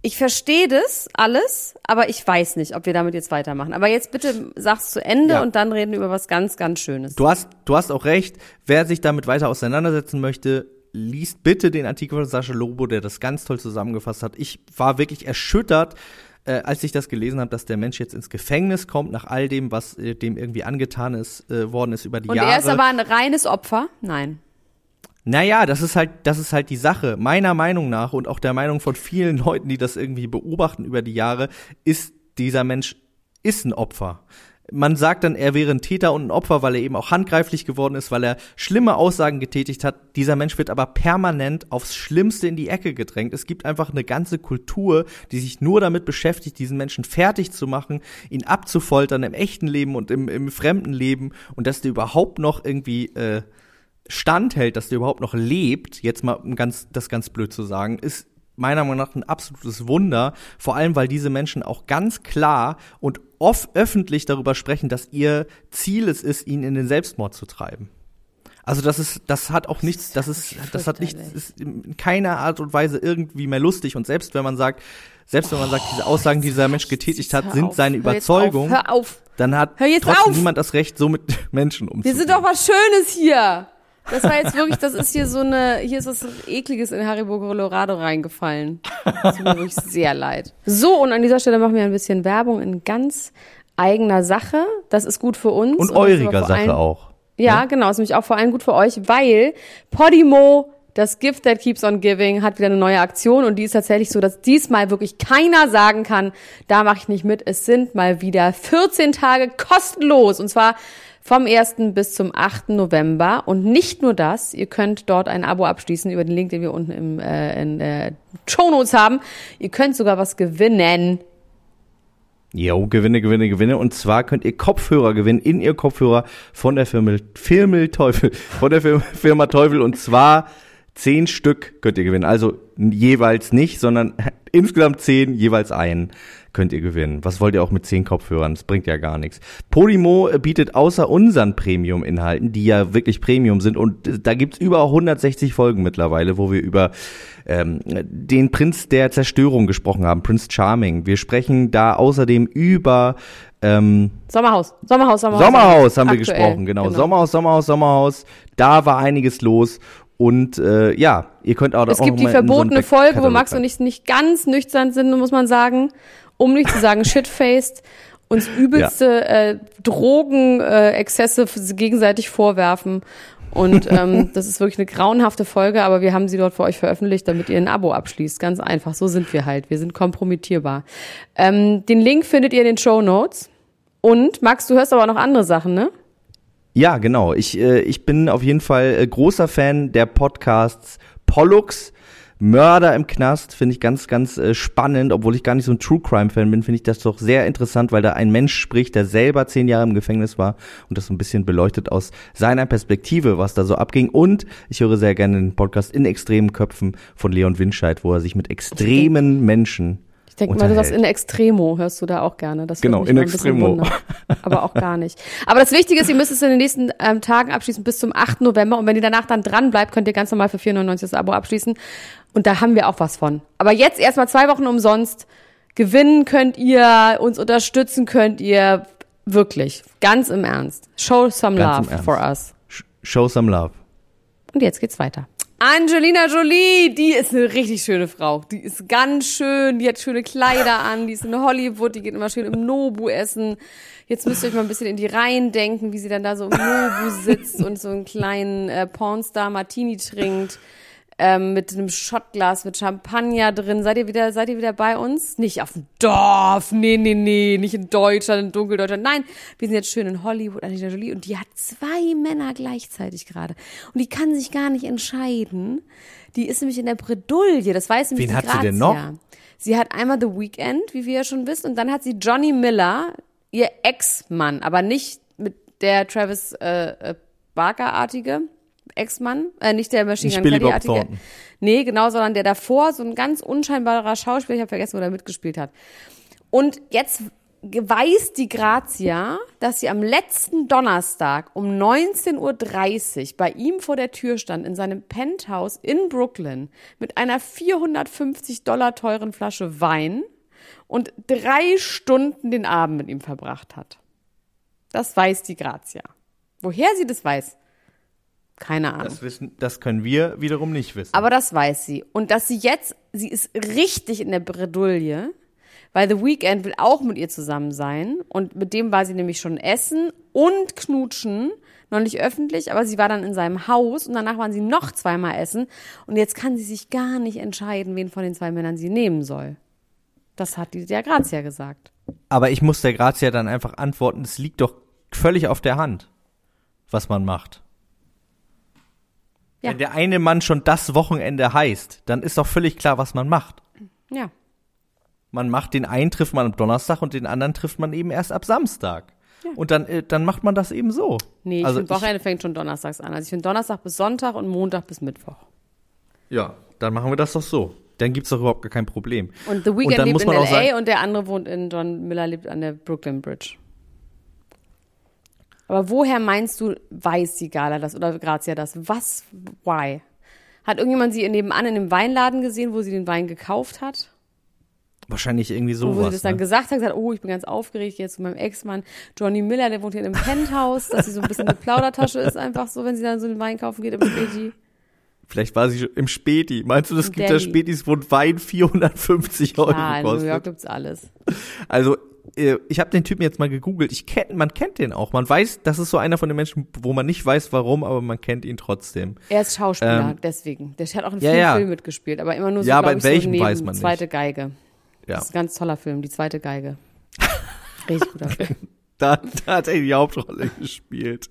Ich verstehe das alles, aber ich weiß nicht, ob wir damit jetzt weitermachen. Aber jetzt bitte sag's zu Ende Ja. und dann reden wir über was ganz, ganz Schönes. Du hast, du hast auch recht. Wer sich damit weiter auseinandersetzen möchte, liest bitte den Artikel von Sascha Lobo, der das ganz toll zusammengefasst hat. Ich war wirklich erschüttert, äh, als ich das gelesen habe, dass der Mensch jetzt ins Gefängnis kommt, nach all dem, was äh, dem irgendwie angetan ist, äh, worden ist über die und Jahre. er ist aber ein reines Opfer? Nein. Naja, das ist halt, das ist halt die Sache. Meiner Meinung nach und auch der Meinung von vielen Leuten, die das irgendwie beobachten über die Jahre, ist dieser Mensch ist ein Opfer. Man sagt dann, er wäre ein Täter und ein Opfer, weil er eben auch handgreiflich geworden ist, weil er schlimme Aussagen getätigt hat. Dieser Mensch wird aber permanent aufs Schlimmste in die Ecke gedrängt. Es gibt einfach eine ganze Kultur, die sich nur damit beschäftigt, diesen Menschen fertig zu machen, ihn abzufoltern im echten Leben und im, im fremden Leben und dass der überhaupt noch irgendwie äh, standhält, dass der überhaupt noch lebt, jetzt mal um ganz, das ganz blöd zu sagen, ist meiner Meinung nach ein absolutes Wunder, vor allem weil diese Menschen auch ganz klar und oft öffentlich darüber sprechen, dass ihr Ziel es ist, ihn in den Selbstmord zu treiben. Also das ist, das hat auch nichts, das ist, das hat nichts, ist in keiner Art und Weise irgendwie mehr lustig. Und selbst wenn man sagt, selbst wenn man sagt, diese Aussagen, die dieser Mensch getätigt hat, sind seine Überzeugung, dann hat trotzdem niemand das Recht, so mit Menschen Wir umzugehen. sind doch was Schönes hier. Das war jetzt wirklich, das ist hier so eine, hier ist was Ekliges in Haribo Colorado reingefallen. Das tut mir wirklich sehr leid. So, und an dieser Stelle machen wir ein bisschen Werbung in ganz eigener Sache. Das ist gut für uns. und aber euriger Sache auch. Ja, genau, ist nämlich auch vor allem gut für euch, weil Podimo, das Gift that keeps on giving, hat wieder eine neue Aktion und die ist tatsächlich so, dass diesmal wirklich keiner sagen kann, da mache ich nicht mit. Es sind mal wieder 14 Tage kostenlos und zwar vom 1. bis zum 8. November. Und nicht nur das, ihr könnt dort ein Abo abschließen über den Link, den wir unten im, äh, in äh, Show Notes haben. Ihr könnt sogar was gewinnen. Jo, Gewinne, Gewinne, Gewinne. Und zwar könnt ihr Kopfhörer gewinnen, in ihr Kopfhörer von der Firma, Firma Teufel, von der Firma Teufel. Und zwar zehn Stück könnt ihr gewinnen. Also jeweils nicht, sondern insgesamt zehn, jeweils einen könnt ihr gewinnen. Was wollt ihr auch mit zehn Kopfhörern? Das bringt ja gar nichts. Podimo bietet außer unseren Premium-Inhalten, die ja wirklich Premium sind, und da gibt's über 160 Folgen mittlerweile, wo wir über ähm, den Prinz der Zerstörung gesprochen haben, Prince Charming. Wir sprechen da außerdem über ähm, Sommerhaus, Sommerhaus, Sommerhaus. Sommerhaus haben wir Aktuell, gesprochen, genau. Sommerhaus, Sommerhaus, Sommerhaus. Da war einiges los. Und äh, ja, ihr könnt auch Es auch gibt die mal in so verbotene Folge, wo Max und ich nicht ganz nüchtern sind, muss man sagen. Um nicht zu sagen shitfaced, uns übelste äh, Drogenexzesse äh, gegenseitig vorwerfen. Und ähm, das ist wirklich eine grauenhafte Folge, aber wir haben sie dort für euch veröffentlicht, damit ihr ein Abo abschließt. Ganz einfach, so sind wir halt. Wir sind kompromittierbar. Ähm, den Link findet ihr in den Show Notes. Und Max, du hörst aber noch andere Sachen, ne? Ja, genau. Ich, äh, ich bin auf jeden Fall äh, großer Fan der Podcasts Pollux. Mörder im Knast finde ich ganz, ganz äh, spannend, obwohl ich gar nicht so ein True Crime Fan bin, finde ich das doch sehr interessant, weil da ein Mensch spricht, der selber zehn Jahre im Gefängnis war und das so ein bisschen beleuchtet aus seiner Perspektive, was da so abging. Und ich höre sehr gerne den Podcast in extremen Köpfen von Leon Winscheid, wo er sich mit extremen Menschen denke mal, du sagst in Extremo, hörst du da auch gerne. Das Genau, in Extremo. Aber auch gar nicht. Aber das Wichtige ist, ihr müsst es in den nächsten ähm, Tagen abschließen bis zum 8. November. Und wenn ihr danach dann dran bleibt, könnt ihr ganz normal für 4,99 das Abo abschließen. Und da haben wir auch was von. Aber jetzt erstmal zwei Wochen umsonst. Gewinnen könnt ihr, uns unterstützen könnt ihr. Wirklich. Ganz im Ernst. Show some Ganz love for us. Sh- Show some love. Und jetzt geht's weiter. Angelina Jolie, die ist eine richtig schöne Frau. Die ist ganz schön, die hat schöne Kleider an, die ist in Hollywood, die geht immer schön im Nobu essen. Jetzt müsst ihr euch mal ein bisschen in die Reihen denken, wie sie dann da so im Nobu sitzt und so einen kleinen äh, Pornstar Martini trinkt. Ähm, mit einem Shotglas mit Champagner drin. Seid ihr wieder, seid ihr wieder bei uns? Nicht auf dem Dorf. Nee, nee, nee. Nicht in Deutschland, in Dunkeldeutschland. Nein, wir sind jetzt schön in Hollywood, Angelina Jolie. Und die hat zwei Männer gleichzeitig gerade. Und die kann sich gar nicht entscheiden. Die ist nämlich in der Bredouille. Das weiß nämlich Wen hat sie denn Grazia. noch? Sie hat einmal The Weeknd, wie wir ja schon wissen. Und dann hat sie Johnny Miller, ihr Ex-Mann. Aber nicht mit der Travis äh, äh, Barker-artige Ex-Mann. Äh, nicht der Machine Gun Kelly-artige. Thornton. Nee, genau, sondern der davor, so ein ganz unscheinbarer Schauspieler, ich habe vergessen, wo der mitgespielt hat. Und jetzt weiß die Grazia, dass sie am letzten Donnerstag um 19.30 Uhr bei ihm vor der Tür stand, in seinem Penthouse in Brooklyn, mit einer 450 Dollar teuren Flasche Wein und drei Stunden den Abend mit ihm verbracht hat. Das weiß die Grazia. Woher sie das weiß? Keine Ahnung. Das, wissen, das können wir wiederum nicht wissen. Aber das weiß sie. Und dass sie jetzt, sie ist richtig in der Bredouille, weil The Weeknd will auch mit ihr zusammen sein. Und mit dem war sie nämlich schon essen und knutschen. Noch nicht öffentlich, aber sie war dann in seinem Haus und danach waren sie noch zweimal essen. Und jetzt kann sie sich gar nicht entscheiden, wen von den zwei Männern sie nehmen soll. Das hat die der Grazia gesagt. Aber ich muss der Grazia dann einfach antworten, es liegt doch völlig auf der Hand, was man macht. Ja. Wenn der eine Mann schon das Wochenende heißt, dann ist doch völlig klar, was man macht. Ja. Man macht den einen trifft man am Donnerstag und den anderen trifft man eben erst ab Samstag. Und dann, äh, dann macht man das eben so. Nee, ich also finde, Wochenende fängt schon donnerstags an. Also ich finde Donnerstag bis Sonntag und Montag bis Mittwoch. ja, dann machen wir das doch so. Dann gibt's doch überhaupt gar kein Problem. Und The Weeknd lebt in L.A. und der andere wohnt in, John Miller lebt an der Brooklyn Bridge. Aber woher meinst du, weiß die Gala das oder Grazia das? Was, why? Hat irgendjemand sie nebenan in dem Weinladen gesehen, wo sie den Wein gekauft hat? Wahrscheinlich irgendwie Und wo sie sowas. das dann ne? gesagt hat, gesagt, oh, ich bin ganz aufgeregt jetzt zu meinem Ex-Mann Johnny Miller, der wohnt hier in einem Penthouse, dass sie so ein bisschen eine Plaudertasche ist, einfach so, wenn sie dann so den Wein kaufen geht im Späti. Vielleicht war sie im Späti. Meinst du, das gibt da. Spätis, wo ein Wein 450 Euro Ah, in New kostet? York gibt's alles. Also, ich habe den Typen jetzt mal gegoogelt. Ich kenn, man kennt den auch. Man weiß, das ist so einer von den Menschen, wo man nicht weiß, warum, aber man kennt ihn trotzdem. Er ist Schauspieler, Ähm, deswegen. Der hat auch in ja, vielen ja. Filmen mitgespielt, aber immer nur so, Ja, aber in ich, so welchem neben weiß man nicht. zweite Geige. Ja. Das ist ein ganz toller Film, die zweite Geige. Richtig guter Film. Da, da hat er die Hauptrolle gespielt.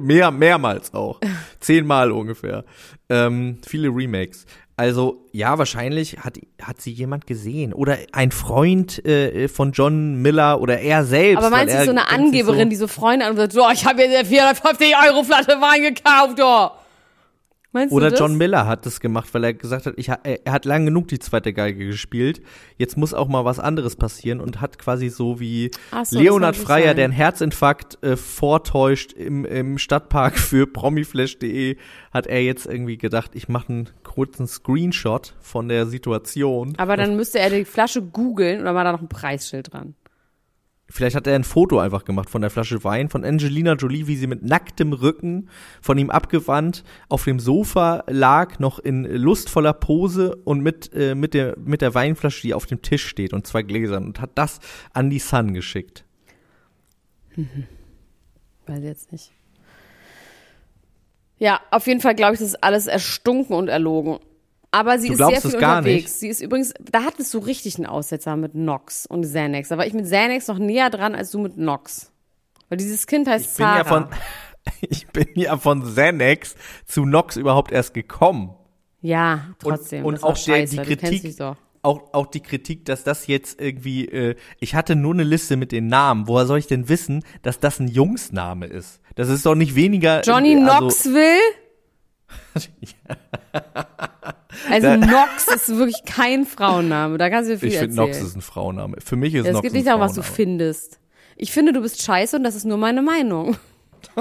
Mehr, mehrmals auch. Zehnmal ungefähr. Ähm, viele Remakes. Also ja, wahrscheinlich hat, hat sie jemand gesehen oder ein Freund äh, von John Miller oder er selbst. Aber meinst du so eine Angeberin, so die so Freunde an und sagt, so, ich habe jetzt 450 Euro Flasche Wein gekauft, oh. Meinst Oder John Miller hat das gemacht, weil er gesagt hat, ich, er hat lang genug die zweite Geige gespielt. Jetzt muss auch mal was anderes passieren und hat quasi so wie so, Leonhard Freier, sein. der einen Herzinfarkt äh, vortäuscht im, im Stadtpark für promiflash.de, hat er jetzt irgendwie gedacht, ich mache einen kurzen Screenshot von der Situation. Aber dann müsste er die Flasche googeln oder war da noch ein Preisschild dran? Vielleicht hat er ein Foto einfach gemacht von der Flasche Wein von Angelina Jolie, wie sie mit nacktem Rücken von ihm abgewandt auf dem Sofa lag, noch in lustvoller Pose und mit, äh, mit, der, mit der Weinflasche, die auf dem Tisch steht und zwei Gläsern und hat das an die Sun geschickt. Mhm. Weiß jetzt nicht. Ja, auf jeden Fall glaube ich, das ist alles erstunken und erlogen. Aber sie du ist sehr viel unterwegs. Nicht. Sie ist übrigens, da hattest du richtig einen Aussetzer mit Nox und Xanax. Da war ich mit Xanax noch näher dran als du mit Nox. Weil dieses Kind heißt ich bin Sarah. Ja von, ich bin ja von Xanax zu Nox überhaupt erst gekommen. Ja, trotzdem. Und, und auch der, die Kritik, auch, auch die Kritik, dass das jetzt irgendwie, äh, ich hatte nur eine Liste mit den Namen. Woher soll ich denn wissen, dass das ein Jungsname ist? Das ist doch nicht weniger. Johnny also, Knoxville? Also Nox ist wirklich kein Frauenname. Da kannst du viel Ich finde Nox ist ein Frauenname. Für mich ist ja, Nox Es geht nicht darum, was du findest. Ich finde, du bist scheiße und das ist nur meine Meinung.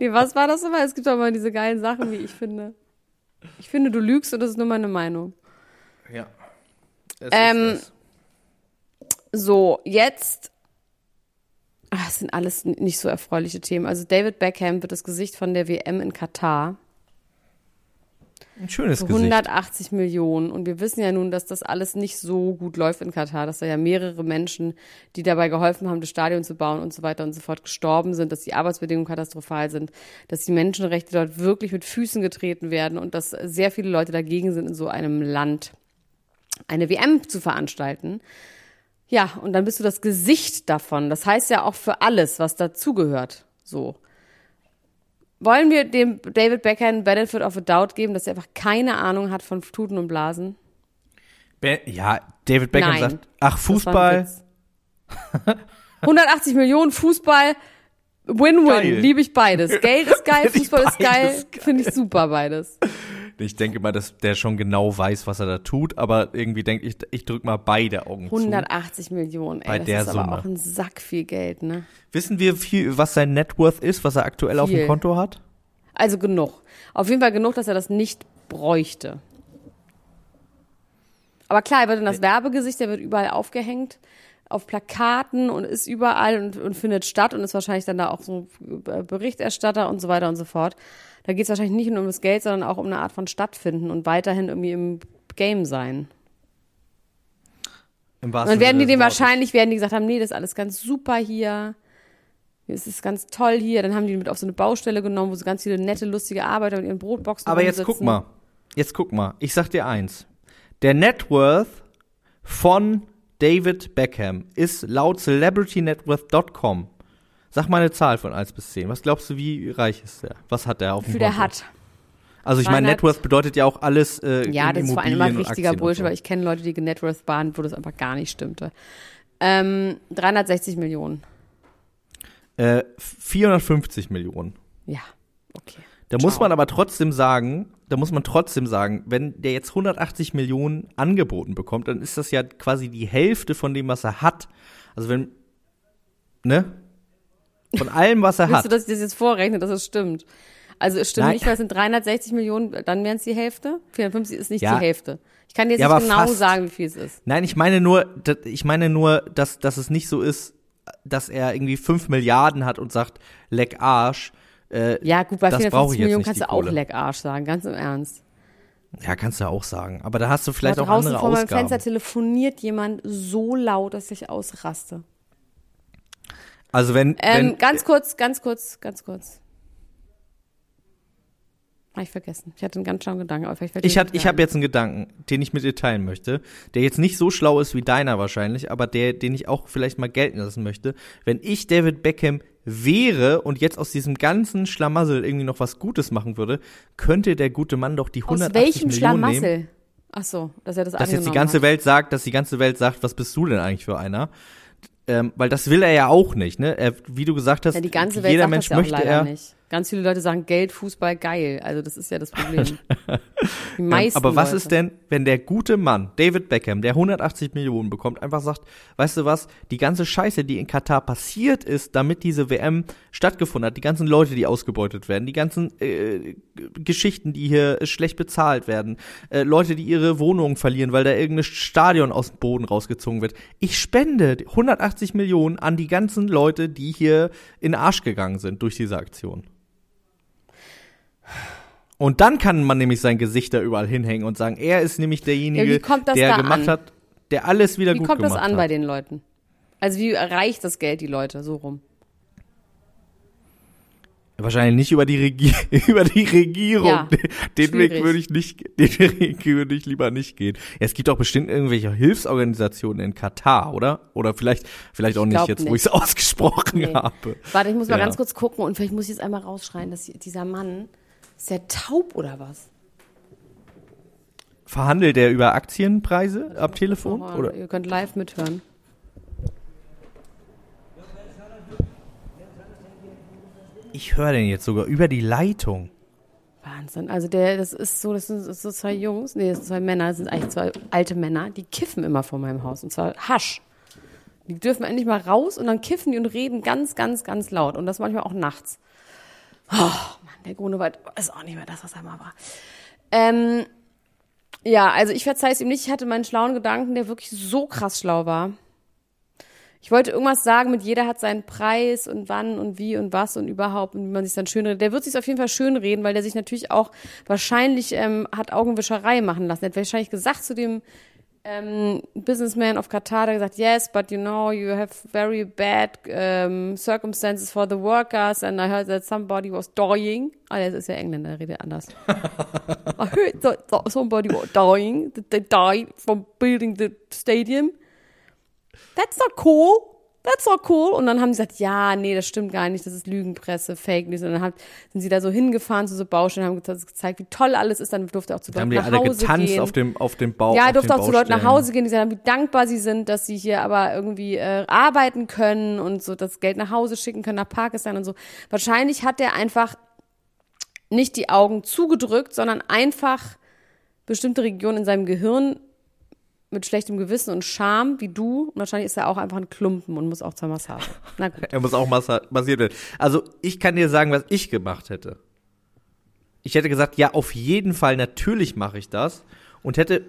nee, was war das immer? Es gibt doch mal diese geilen Sachen, wie ich finde. Ich finde, du lügst und das ist nur meine Meinung. Ja. Ähm, so, jetzt. Ach, das sind alles nicht so erfreuliche Themen. Also David Beckham wird das Gesicht von der WM in Katar. Ein schönes 180 Gesicht. Millionen. Und wir wissen ja nun, dass das alles nicht so gut läuft in Katar, dass da ja mehrere Menschen, die dabei geholfen haben, das Stadion zu bauen und so weiter und so fort, gestorben sind, dass die Arbeitsbedingungen katastrophal sind, dass die Menschenrechte dort wirklich mit Füßen getreten werden und dass sehr viele Leute dagegen sind, in so einem Land eine WM zu veranstalten. Ja, und dann bist du das Gesicht davon. Das heißt ja auch für alles, was dazugehört. So. Wollen wir dem David Becker einen Benefit of a Doubt geben, dass er einfach keine Ahnung hat von Tuten und Blasen? Be ja, David Beckham Nein, sagt, ach, Fußball. 180 Millionen Fußball, Win-Win, liebe ich beides. Geld ist geil, Fußball ist geil. finde ich super beides. Ich denke mal, dass der schon genau weiß, was er da tut, aber irgendwie denke ich, ich drück mal beide Augen 180 zu. Millionen, ey, Bei das der ist Summe. aber auch ein Sack viel Geld, ne? Wissen wir viel, was sein Net Worth ist, was er aktuell viel. auf dem Konto hat? Also genug. Auf jeden Fall genug, dass er das nicht bräuchte. Aber klar, er wird in das Werbegesicht, der wird überall aufgehängt, auf Plakaten und ist überall und, und findet statt und ist wahrscheinlich dann da auch so Berichterstatter und so weiter und so fort. Da geht es wahrscheinlich nicht nur um das Geld, sondern auch um eine Art von Stattfinden und weiterhin irgendwie im Game sein. Im und dann werden die dem wahrscheinlich, werden die gesagt haben, nee, das ist alles ganz super hier. Es ist ganz toll hier. Dann haben die mit auf so eine Baustelle genommen, wo so ganz viele nette, lustige Arbeiter mit ihren Brotboxen Aber jetzt guck mal. Jetzt guck mal. Ich sag dir eins. Der Net Worth von David Beckham ist laut CelebrityNetworth.com Sag mal eine Zahl von 1 bis 10. Was glaubst du, wie reich ist der? Was hat der auf dem Konto? der hat. Also ich meine, Networth bedeutet ja auch alles äh, Ja, das ist vor allem immer richtiger Bullshit, so. weil ich kenne Leute, die Networth waren, wo das einfach gar nicht stimmte. Ähm, 360 Millionen. Äh, 450 Millionen. Ja, okay. Da Ciao. muss man aber trotzdem sagen, da muss man trotzdem sagen, wenn der jetzt 180 Millionen angeboten bekommt, dann ist das ja quasi die Hälfte von dem, was er hat. Also wenn, ne? Von allem, was er Willst hat. du, dass ich das jetzt vorrechne, dass es stimmt? Also es stimmt Nein. nicht, weil es sind 360 Millionen, dann wären es die Hälfte. 450 ist nicht ja. die Hälfte. Ich kann dir jetzt ja, nicht genau fast. sagen, wie viel es ist. Nein, ich meine nur, ich meine nur, dass, dass es nicht so ist, dass er irgendwie 5 Milliarden hat und sagt, leck Arsch. Äh, ja, gut, bei 450 Millionen kannst du auch leck Arsch sagen, ganz im Ernst. Ja, kannst du auch sagen. Aber da hast du vielleicht auch andere Ausgaben. vor meinem Fenster telefoniert jemand so laut, dass ich ausraste. Also wenn, ähm, wenn ganz kurz, ganz kurz, ganz kurz. Habe ich vergessen. Ich hatte einen ganz schlauen Gedanken. Aber vielleicht ich ich habe jetzt einen Gedanken, den ich mit dir teilen möchte, der jetzt nicht so schlau ist wie deiner wahrscheinlich, aber der, den ich auch vielleicht mal gelten lassen möchte. Wenn ich David Beckham wäre und jetzt aus diesem ganzen Schlamassel irgendwie noch was Gutes machen würde, könnte der gute Mann doch die Aus 180 welchem Millionen nehmen. Schlamassel? Ach so, dass er das Dass jetzt die ganze hat. Welt sagt, dass die ganze Welt sagt, was bist du denn eigentlich für einer? Ähm, weil das will er ja auch nicht, ne? Er, wie du gesagt hast, Ja, die ganze Welt jeder sagt Mensch das ja auch möchte leider er. nicht. Ganz viele Leute sagen Geld, Fußball, geil. Also das ist ja das Problem. Ähm, aber was Leute. ist denn, wenn der gute Mann, David Beckham, der 180 Millionen bekommt, einfach sagt, weißt du was, die ganze Scheiße, die in Katar passiert ist, damit diese WM stattgefunden hat, die ganzen Leute, die ausgebeutet werden, die ganzen äh, Geschichten, die hier schlecht bezahlt werden, äh, Leute, die ihre Wohnungen verlieren, weil da irgendein Stadion aus dem Boden rausgezogen wird. Ich spende 180 Millionen an die ganzen Leute, die hier in den Arsch gegangen sind durch diese Aktion. Und dann kann man nämlich sein Gesicht da überall hinhängen und sagen, er ist nämlich derjenige, Ja, wie der gemacht an? hat, der alles wieder Wie gut kommt das gemacht an hat. bei den Leuten? Also wie erreicht das Geld die Leute so rum? Wahrscheinlich nicht über die, Regie über die Regierung. Ja, den den Weg schwierig. würde ich nicht, den Weg würde ich lieber nicht gehen. Es gibt auch bestimmt irgendwelche Hilfsorganisationen in Katar, oder? Oder vielleicht, vielleicht auch nicht jetzt, wo nicht. ich es ausgesprochen Nee. habe. Warte, ich muss mal Ja. ganz kurz gucken und vielleicht muss ich jetzt einmal rausschreien, dass dieser Mann, ist der taub oder was? Verhandelt er über Aktienpreise am Telefon? Aber Oder? Ihr könnt live mithören. Ich höre den jetzt sogar über die Leitung. Wahnsinn. Also der, das ist so, das sind so zwei Jungs, nee, das sind zwei Männer, das sind eigentlich zwei alte Männer, die kiffen immer vor meinem Haus und zwar Hasch. Die dürfen endlich mal raus und dann kiffen die und reden ganz, ganz, ganz laut und das manchmal auch nachts. Oh, Mann, der Grunewald ist auch nicht mehr das, was er mal war. Ähm, ja, also ich verzeih es ihm nicht. Ich hatte meinen schlauen Gedanken, der wirklich so krass schlau war. Ich wollte irgendwas sagen mit jeder hat seinen Preis und wann und wie und was und überhaupt und wie man sich dann schön redet. Der wird sich auf jeden Fall schön reden, weil der sich natürlich auch wahrscheinlich ähm, hat Augenwischerei machen lassen. Er hat wahrscheinlich gesagt zu dem ähm, Businessman of Qatar, der gesagt, yes, but you know, you have very bad um, circumstances for the workers and I heard that somebody was dying. Ah, der ist ja Engländer, der redet anders. I heard that, that somebody was dying, that they died from building the stadium. That's not cool. That's not cool. Und dann haben sie gesagt, ja, nee, das stimmt gar nicht, das ist Lügenpresse, Fake News. Und dann hat, sind sie da so hingefahren zu so Baustellen, haben ge- gezeigt, wie toll alles ist. Dann durfte auch zu Da haben Leuten die nach alle Hause getanzt gehen. auf dem, auf dem Bau. Ja, durfte auch zu Leuten nach. Hause gehen, die sagen, wie dankbar sie sind, dass sie hier aber irgendwie äh, arbeiten können und so das Geld nach Hause schicken können nach Pakistan und so. Wahrscheinlich hat er einfach nicht die Augen zugedrückt, sondern einfach bestimmte Regionen in seinem Gehirn mit schlechtem Gewissen und Scham, wie du. Und wahrscheinlich ist er auch einfach ein Klumpen und muss auch zur Massage. Na gut. Er muss auch massa massiert werden. Also ich kann dir sagen, was ich gemacht hätte. Ich hätte gesagt, ja, auf jeden Fall, natürlich mache ich das. Und hätte,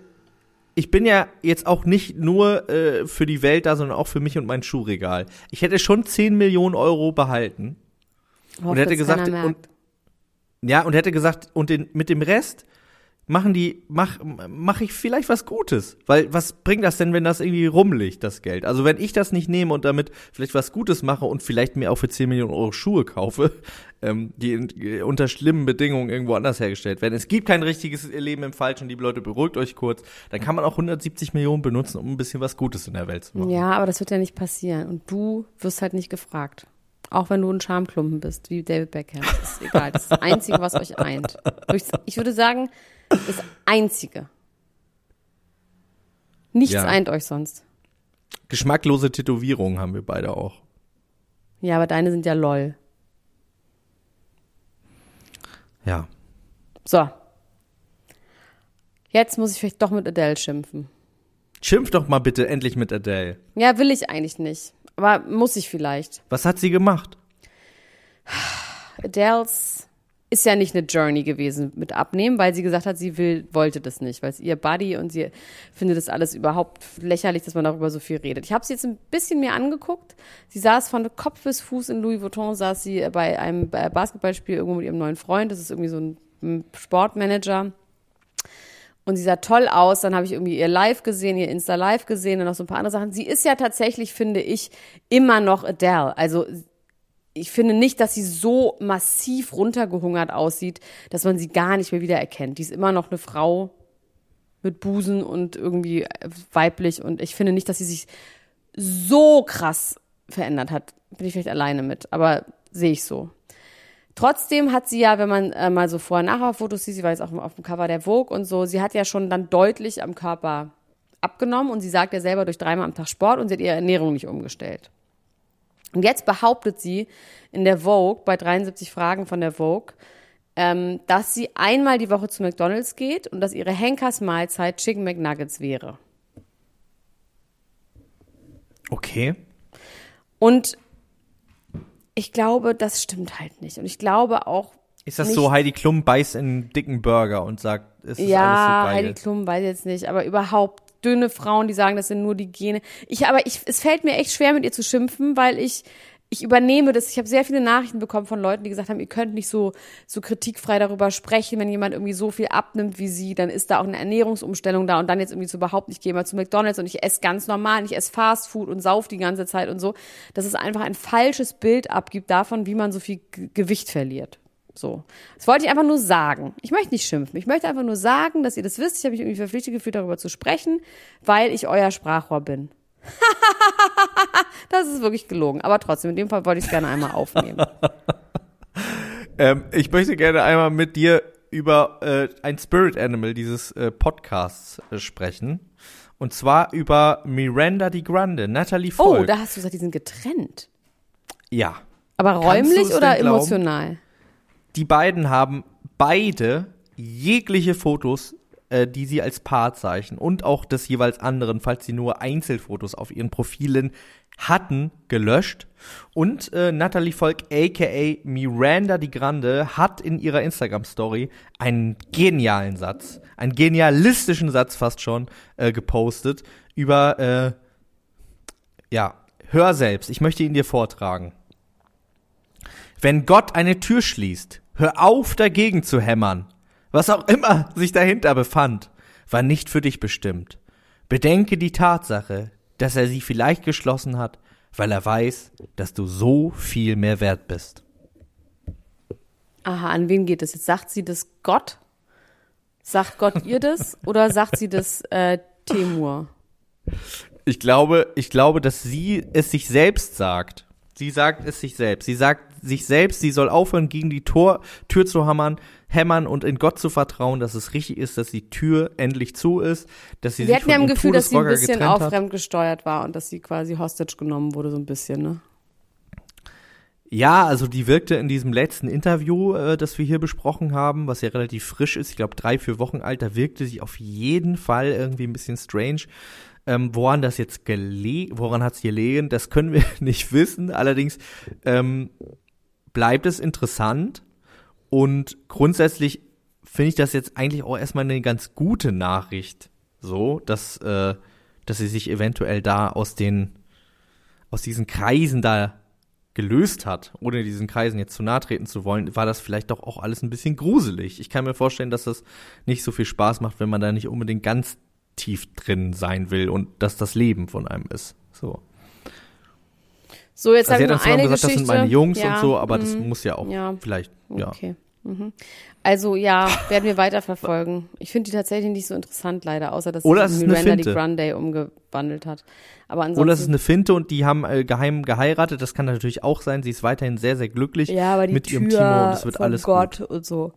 ich bin ja jetzt auch nicht nur äh, für die Welt da, sondern auch für mich und mein Schuhregal. Ich hätte schon 10 Millionen Euro behalten. Hoffe, hätte dass gesagt, und-. Ja, und hätte gesagt, und den, mit dem Rest machen die, mach, mach ich vielleicht was Gutes. Weil was bringt das denn, wenn das irgendwie rumliegt, das Geld? Also wenn ich das nicht nehme und damit vielleicht was Gutes mache und vielleicht mir auch für 10 Millionen Euro Schuhe kaufe, ähm, die in, unter schlimmen Bedingungen irgendwo anders hergestellt werden. Es gibt kein richtiges Leben im Falschen, liebe Leute, beruhigt euch kurz. Dann kann man auch 170 Millionen benutzen, um ein bisschen was Gutes in der Welt zu machen. Ja, aber das wird ja nicht passieren. Und du wirst halt nicht gefragt. Auch wenn du ein Schamklumpen bist, wie David Beckham. Das ist egal. Das ist das Einzige, was euch eint. Ich würde sagen, das Einzige. Nichts Ja. eint euch sonst. Geschmacklose Tätowierungen haben wir beide auch. Ja, aber deine sind ja lol. Ja. So. Jetzt muss ich vielleicht doch mit Adele schimpfen. Schimpf doch mal bitte endlich mit Adele. Ja, will ich eigentlich nicht. Aber muss ich vielleicht. Was hat sie gemacht? Adele's ist ja nicht eine Journey gewesen mit Abnehmen, weil sie gesagt hat, sie will, wollte das nicht, weil es ihr Buddy und sie findet das alles überhaupt lächerlich, dass man darüber so viel redet. Ich habe sie jetzt ein bisschen mir angeguckt. Sie saß von Kopf bis Fuß in Louis Vuitton, saß sie bei einem Basketballspiel irgendwo mit ihrem neuen Freund. Das ist irgendwie so ein ein Sportmanager. Und sie sah toll aus. Dann habe ich irgendwie ihr Live gesehen, ihr Insta Live gesehen und noch so ein paar andere Sachen. Sie ist ja tatsächlich, finde ich, immer noch Adele. Also ich finde nicht, dass sie so massiv runtergehungert aussieht, dass man sie gar nicht mehr wiedererkennt. Die ist immer noch eine Frau mit Busen und irgendwie weiblich und ich finde nicht, dass sie sich so krass verändert hat. bin ich vielleicht alleine mit, aber sehe ich so. Trotzdem hat sie ja, wenn man äh, mal so Vorher-Nachher-Fotos sieht, sie war jetzt auch auf dem Cover der Vogue und so, sie hat ja schon dann deutlich am Körper abgenommen und sie sagt ja selber durch dreimal am Tag Sport und sie hat ihre Ernährung nicht umgestellt. Und jetzt behauptet sie in der Vogue, bei 73 Fragen von der Vogue, ähm, dass sie einmal die Woche zu McDonalds geht und dass ihre Henkers-Mahlzeit Chicken McNuggets wäre. Okay. Und ich glaube, das stimmt halt nicht. Und ich glaube auch. Ist das nicht, so, Heidi Klum beißt in einen dicken Burger und sagt, es ist ja, alles so geil? Heidi Klum weiß jetzt nicht, aber überhaupt dünne Frauen, die sagen, das sind nur die Gene. Ich, aber ich, es fällt mir echt schwer, mit ihr zu schimpfen, weil ich, ich übernehme das. Ich habe sehr viele Nachrichten bekommen von Leuten, die gesagt haben, ihr könnt nicht so, so kritikfrei darüber sprechen, wenn jemand irgendwie so viel abnimmt wie sie, dann ist da auch eine Ernährungsumstellung da und dann jetzt irgendwie zu behaupten, ich gehe mal zu McDonalds und ich esse ganz normal, ich esse Fast Food und sauf die ganze Zeit und so, dass es einfach ein falsches Bild abgibt davon, wie man so viel Gewicht verliert. So. Das wollte ich einfach nur sagen. Ich möchte nicht schimpfen. Ich möchte einfach nur sagen, dass ihr das wisst. Ich habe mich irgendwie verpflichtet gefühlt, darüber zu sprechen, weil ich euer Sprachrohr bin. das ist wirklich gelogen. Aber trotzdem, in dem Fall wollte ich es gerne einmal aufnehmen. Ähm, ich möchte gerne einmal mit dir über äh, ein Spirit Animal dieses äh, Podcasts äh, sprechen. Und zwar über Miranda Di Grande, Natalie Volk. Oh, da hast du gesagt, die sind getrennt. ja. Aber räumlich oder glauben? emotional? Die beiden haben beide jegliche Fotos, äh, die sie als Paar zeichnen und auch des jeweils anderen, falls sie nur Einzelfotos auf ihren Profilen hatten, gelöscht. Und äh, Natalie Volk, aka Miranda Di Grande, hat in ihrer Instagram-Story einen genialen Satz, einen genialistischen Satz fast schon, äh, gepostet über, äh, ja, hör selbst, ich möchte ihn dir vortragen. Wenn Gott eine Tür schließt, hör auf dagegen zu hämmern. Was auch immer sich dahinter befand, war nicht für dich bestimmt. Bedenke die Tatsache, dass er sie vielleicht geschlossen hat, weil er weiß, dass du so viel mehr wert bist. Aha, an wen geht es jetzt? Sagt sie das Gott? Sagt Gott ihr das? Oder sagt sie das äh, Temur? Ich glaube, ich glaube, dass sie es sich selbst sagt. Sie sagt es sich selbst. Sie sagt sich selbst, sie soll aufhören, gegen die Tor, Tür zu hammern, hämmern und in Gott zu vertrauen, dass es richtig ist, dass die Tür endlich zu ist, dass sie Wir sich hatten ja von im Gefühl, dass sie ein bisschen getrennt auf hat. fremdgesteuert war und dass sie quasi hostage genommen wurde, so ein bisschen, ne? Ja, also die wirkte in diesem letzten Interview, äh, das wir hier besprochen haben, was ja relativ frisch ist, ich glaube drei, vier Wochen alt, da wirkte sie auf jeden Fall irgendwie ein bisschen strange. Ähm, woran das jetzt gelegen, woran hat's gelegen, das können wir nicht wissen. Allerdings ähm, bleibt es interessant und grundsätzlich finde ich das jetzt eigentlich auch erstmal eine ganz gute Nachricht, so, dass, äh, dass sie sich eventuell da aus den, aus diesen Kreisen da gelöst hat, ohne diesen Kreisen jetzt zu nahe treten zu wollen, war das vielleicht doch auch alles ein bisschen gruselig. Ich kann mir vorstellen, dass das nicht so viel Spaß macht, wenn man da nicht unbedingt ganz tief drin sein will und dass das Leben von einem ist. So. So, jetzt Also habe ich noch eine gesagt, das Geschichte. sind meine Jungs ja, und so, aber mm, das muss ja auch ja. vielleicht, ja. Okay. Mhm. Also ja, werden wir weiterverfolgen. Ich finde die tatsächlich nicht so interessant leider, außer dass Oder sie es Miranda die. Grande umgewandelt hat. Aber ansonsten Oder es ist eine Finte und die haben äh, geheim geheiratet. Das kann natürlich auch sein. Sie ist weiterhin sehr, sehr glücklich ja, aber die mit Tür ihrem Timo und es wird alles Gott gut. und so.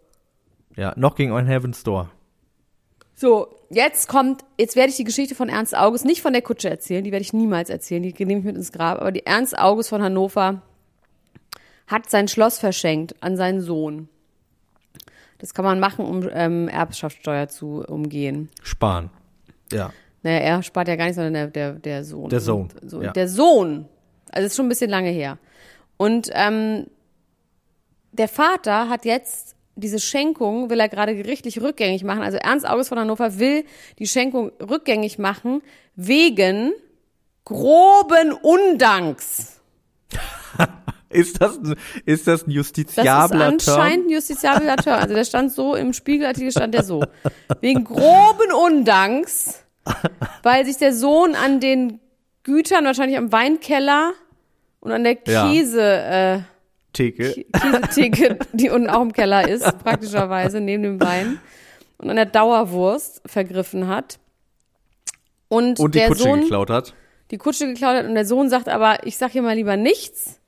Ja, Knocking on Heaven's Door. So, jetzt kommt, jetzt werde ich die Geschichte von Ernst August nicht von der Kutsche erzählen, die werde ich niemals erzählen, die nehme ich mit ins Grab, aber die Ernst August von Hannover hat sein Schloss verschenkt an seinen Sohn. Das kann man machen, um ähm, Erbschaftssteuer zu umgehen. Sparen. Ja. Naja, er spart ja gar nicht, sondern der, der, der Sohn. Der Sohn, Und So, ja. Der Sohn. Also ist schon ein bisschen lange her. Und ähm, der Vater hat jetzt diese Schenkung, will er gerade gerichtlich rückgängig machen. Also Ernst August von Hannover will die Schenkung rückgängig machen wegen groben Undanks. Ist das, ein- ist das ein Das justiziabler ist Term? anscheinend ein justiziabler Term. Also der stand so, im Spiegelartikel stand der so. Wegen groben Undanks, weil sich der Sohn an den Gütern, wahrscheinlich am Weinkeller und an der Ja. Käse, äh, Theke. Käsetheke, die unten auch im Keller ist, praktischerweise, neben dem Wein, und an der Dauerwurst vergriffen hat. Und, Und die der Kutsche Sohn geklaut hat. die Kutsche geklaut hat und der Sohn sagt aber, ich sag hier mal lieber nichts,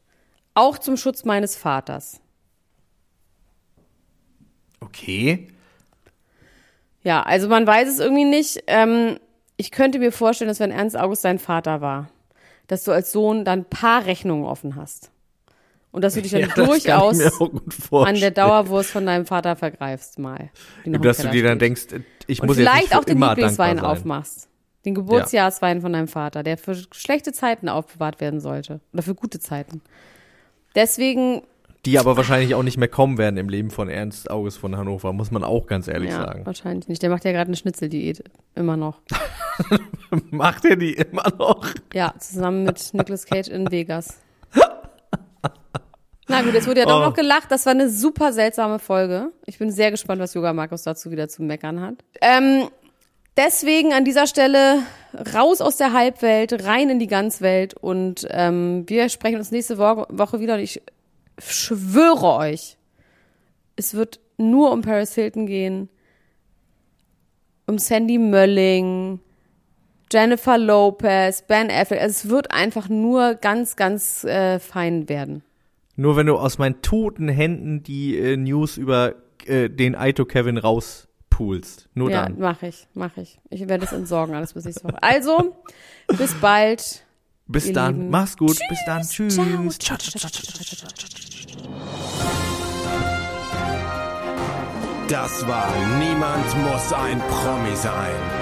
Auch zum Schutz meines Vaters. Okay. Ja, also man weiß es irgendwie nicht. Ähm, ich könnte mir vorstellen, dass wenn Ernst August dein Vater war, dass du als Sohn dann ein paar Rechnungen offen hast. Und dass du dich dann Ja, durchaus an der. Dauerwurst von deinem Vater vergreifst mal. im Dass du dir dann denkst, ich Und muss jetzt nicht vielleicht auch den Lieblingswein aufmachst. Den Geburtsjahreswein von deinem Vater, der für schlechte Zeiten aufbewahrt werden sollte. Oder für gute Zeiten. Deswegen, Die aber wahrscheinlich auch nicht mehr kommen werden im Leben von Ernst August von Hannover, muss man auch ganz ehrlich ja, sagen. wahrscheinlich nicht. Der macht ja gerade eine Schnitzeldiät. Immer noch. Macht er die immer noch? Ja, zusammen mit Nicolas Cage in Vegas. Na gut, jetzt wurde ja doch Oh. noch gelacht. Das war eine super seltsame Folge. Ich bin sehr gespannt, was Yoga Markus dazu wieder zu meckern hat. Ähm, deswegen an dieser Stelle raus aus der Halbwelt, rein in die Ganzwelt und ähm, wir sprechen uns nächste Wo Woche wieder und ich schwöre euch, es wird nur um Paris Hilton gehen, um Sandy Mölling, Jennifer Lopez, Ben Affleck. Also es wird einfach nur ganz, ganz äh, fein werden. Nur wenn du aus meinen toten Händen die äh, News über äh, den Aito Kevin rauspulst. Nur ja, dann. mache ich, mache ich. Ich werde es entsorgen, alles bis nächste Woche. Also, bis bald. Bis ihr dann. Lieben. Mach's gut. Bis dann. Tschüss. Ciao. Ciao, ciao, ciao, ciao, ciao, ciao. Das war Niemand muss ein Promi sein.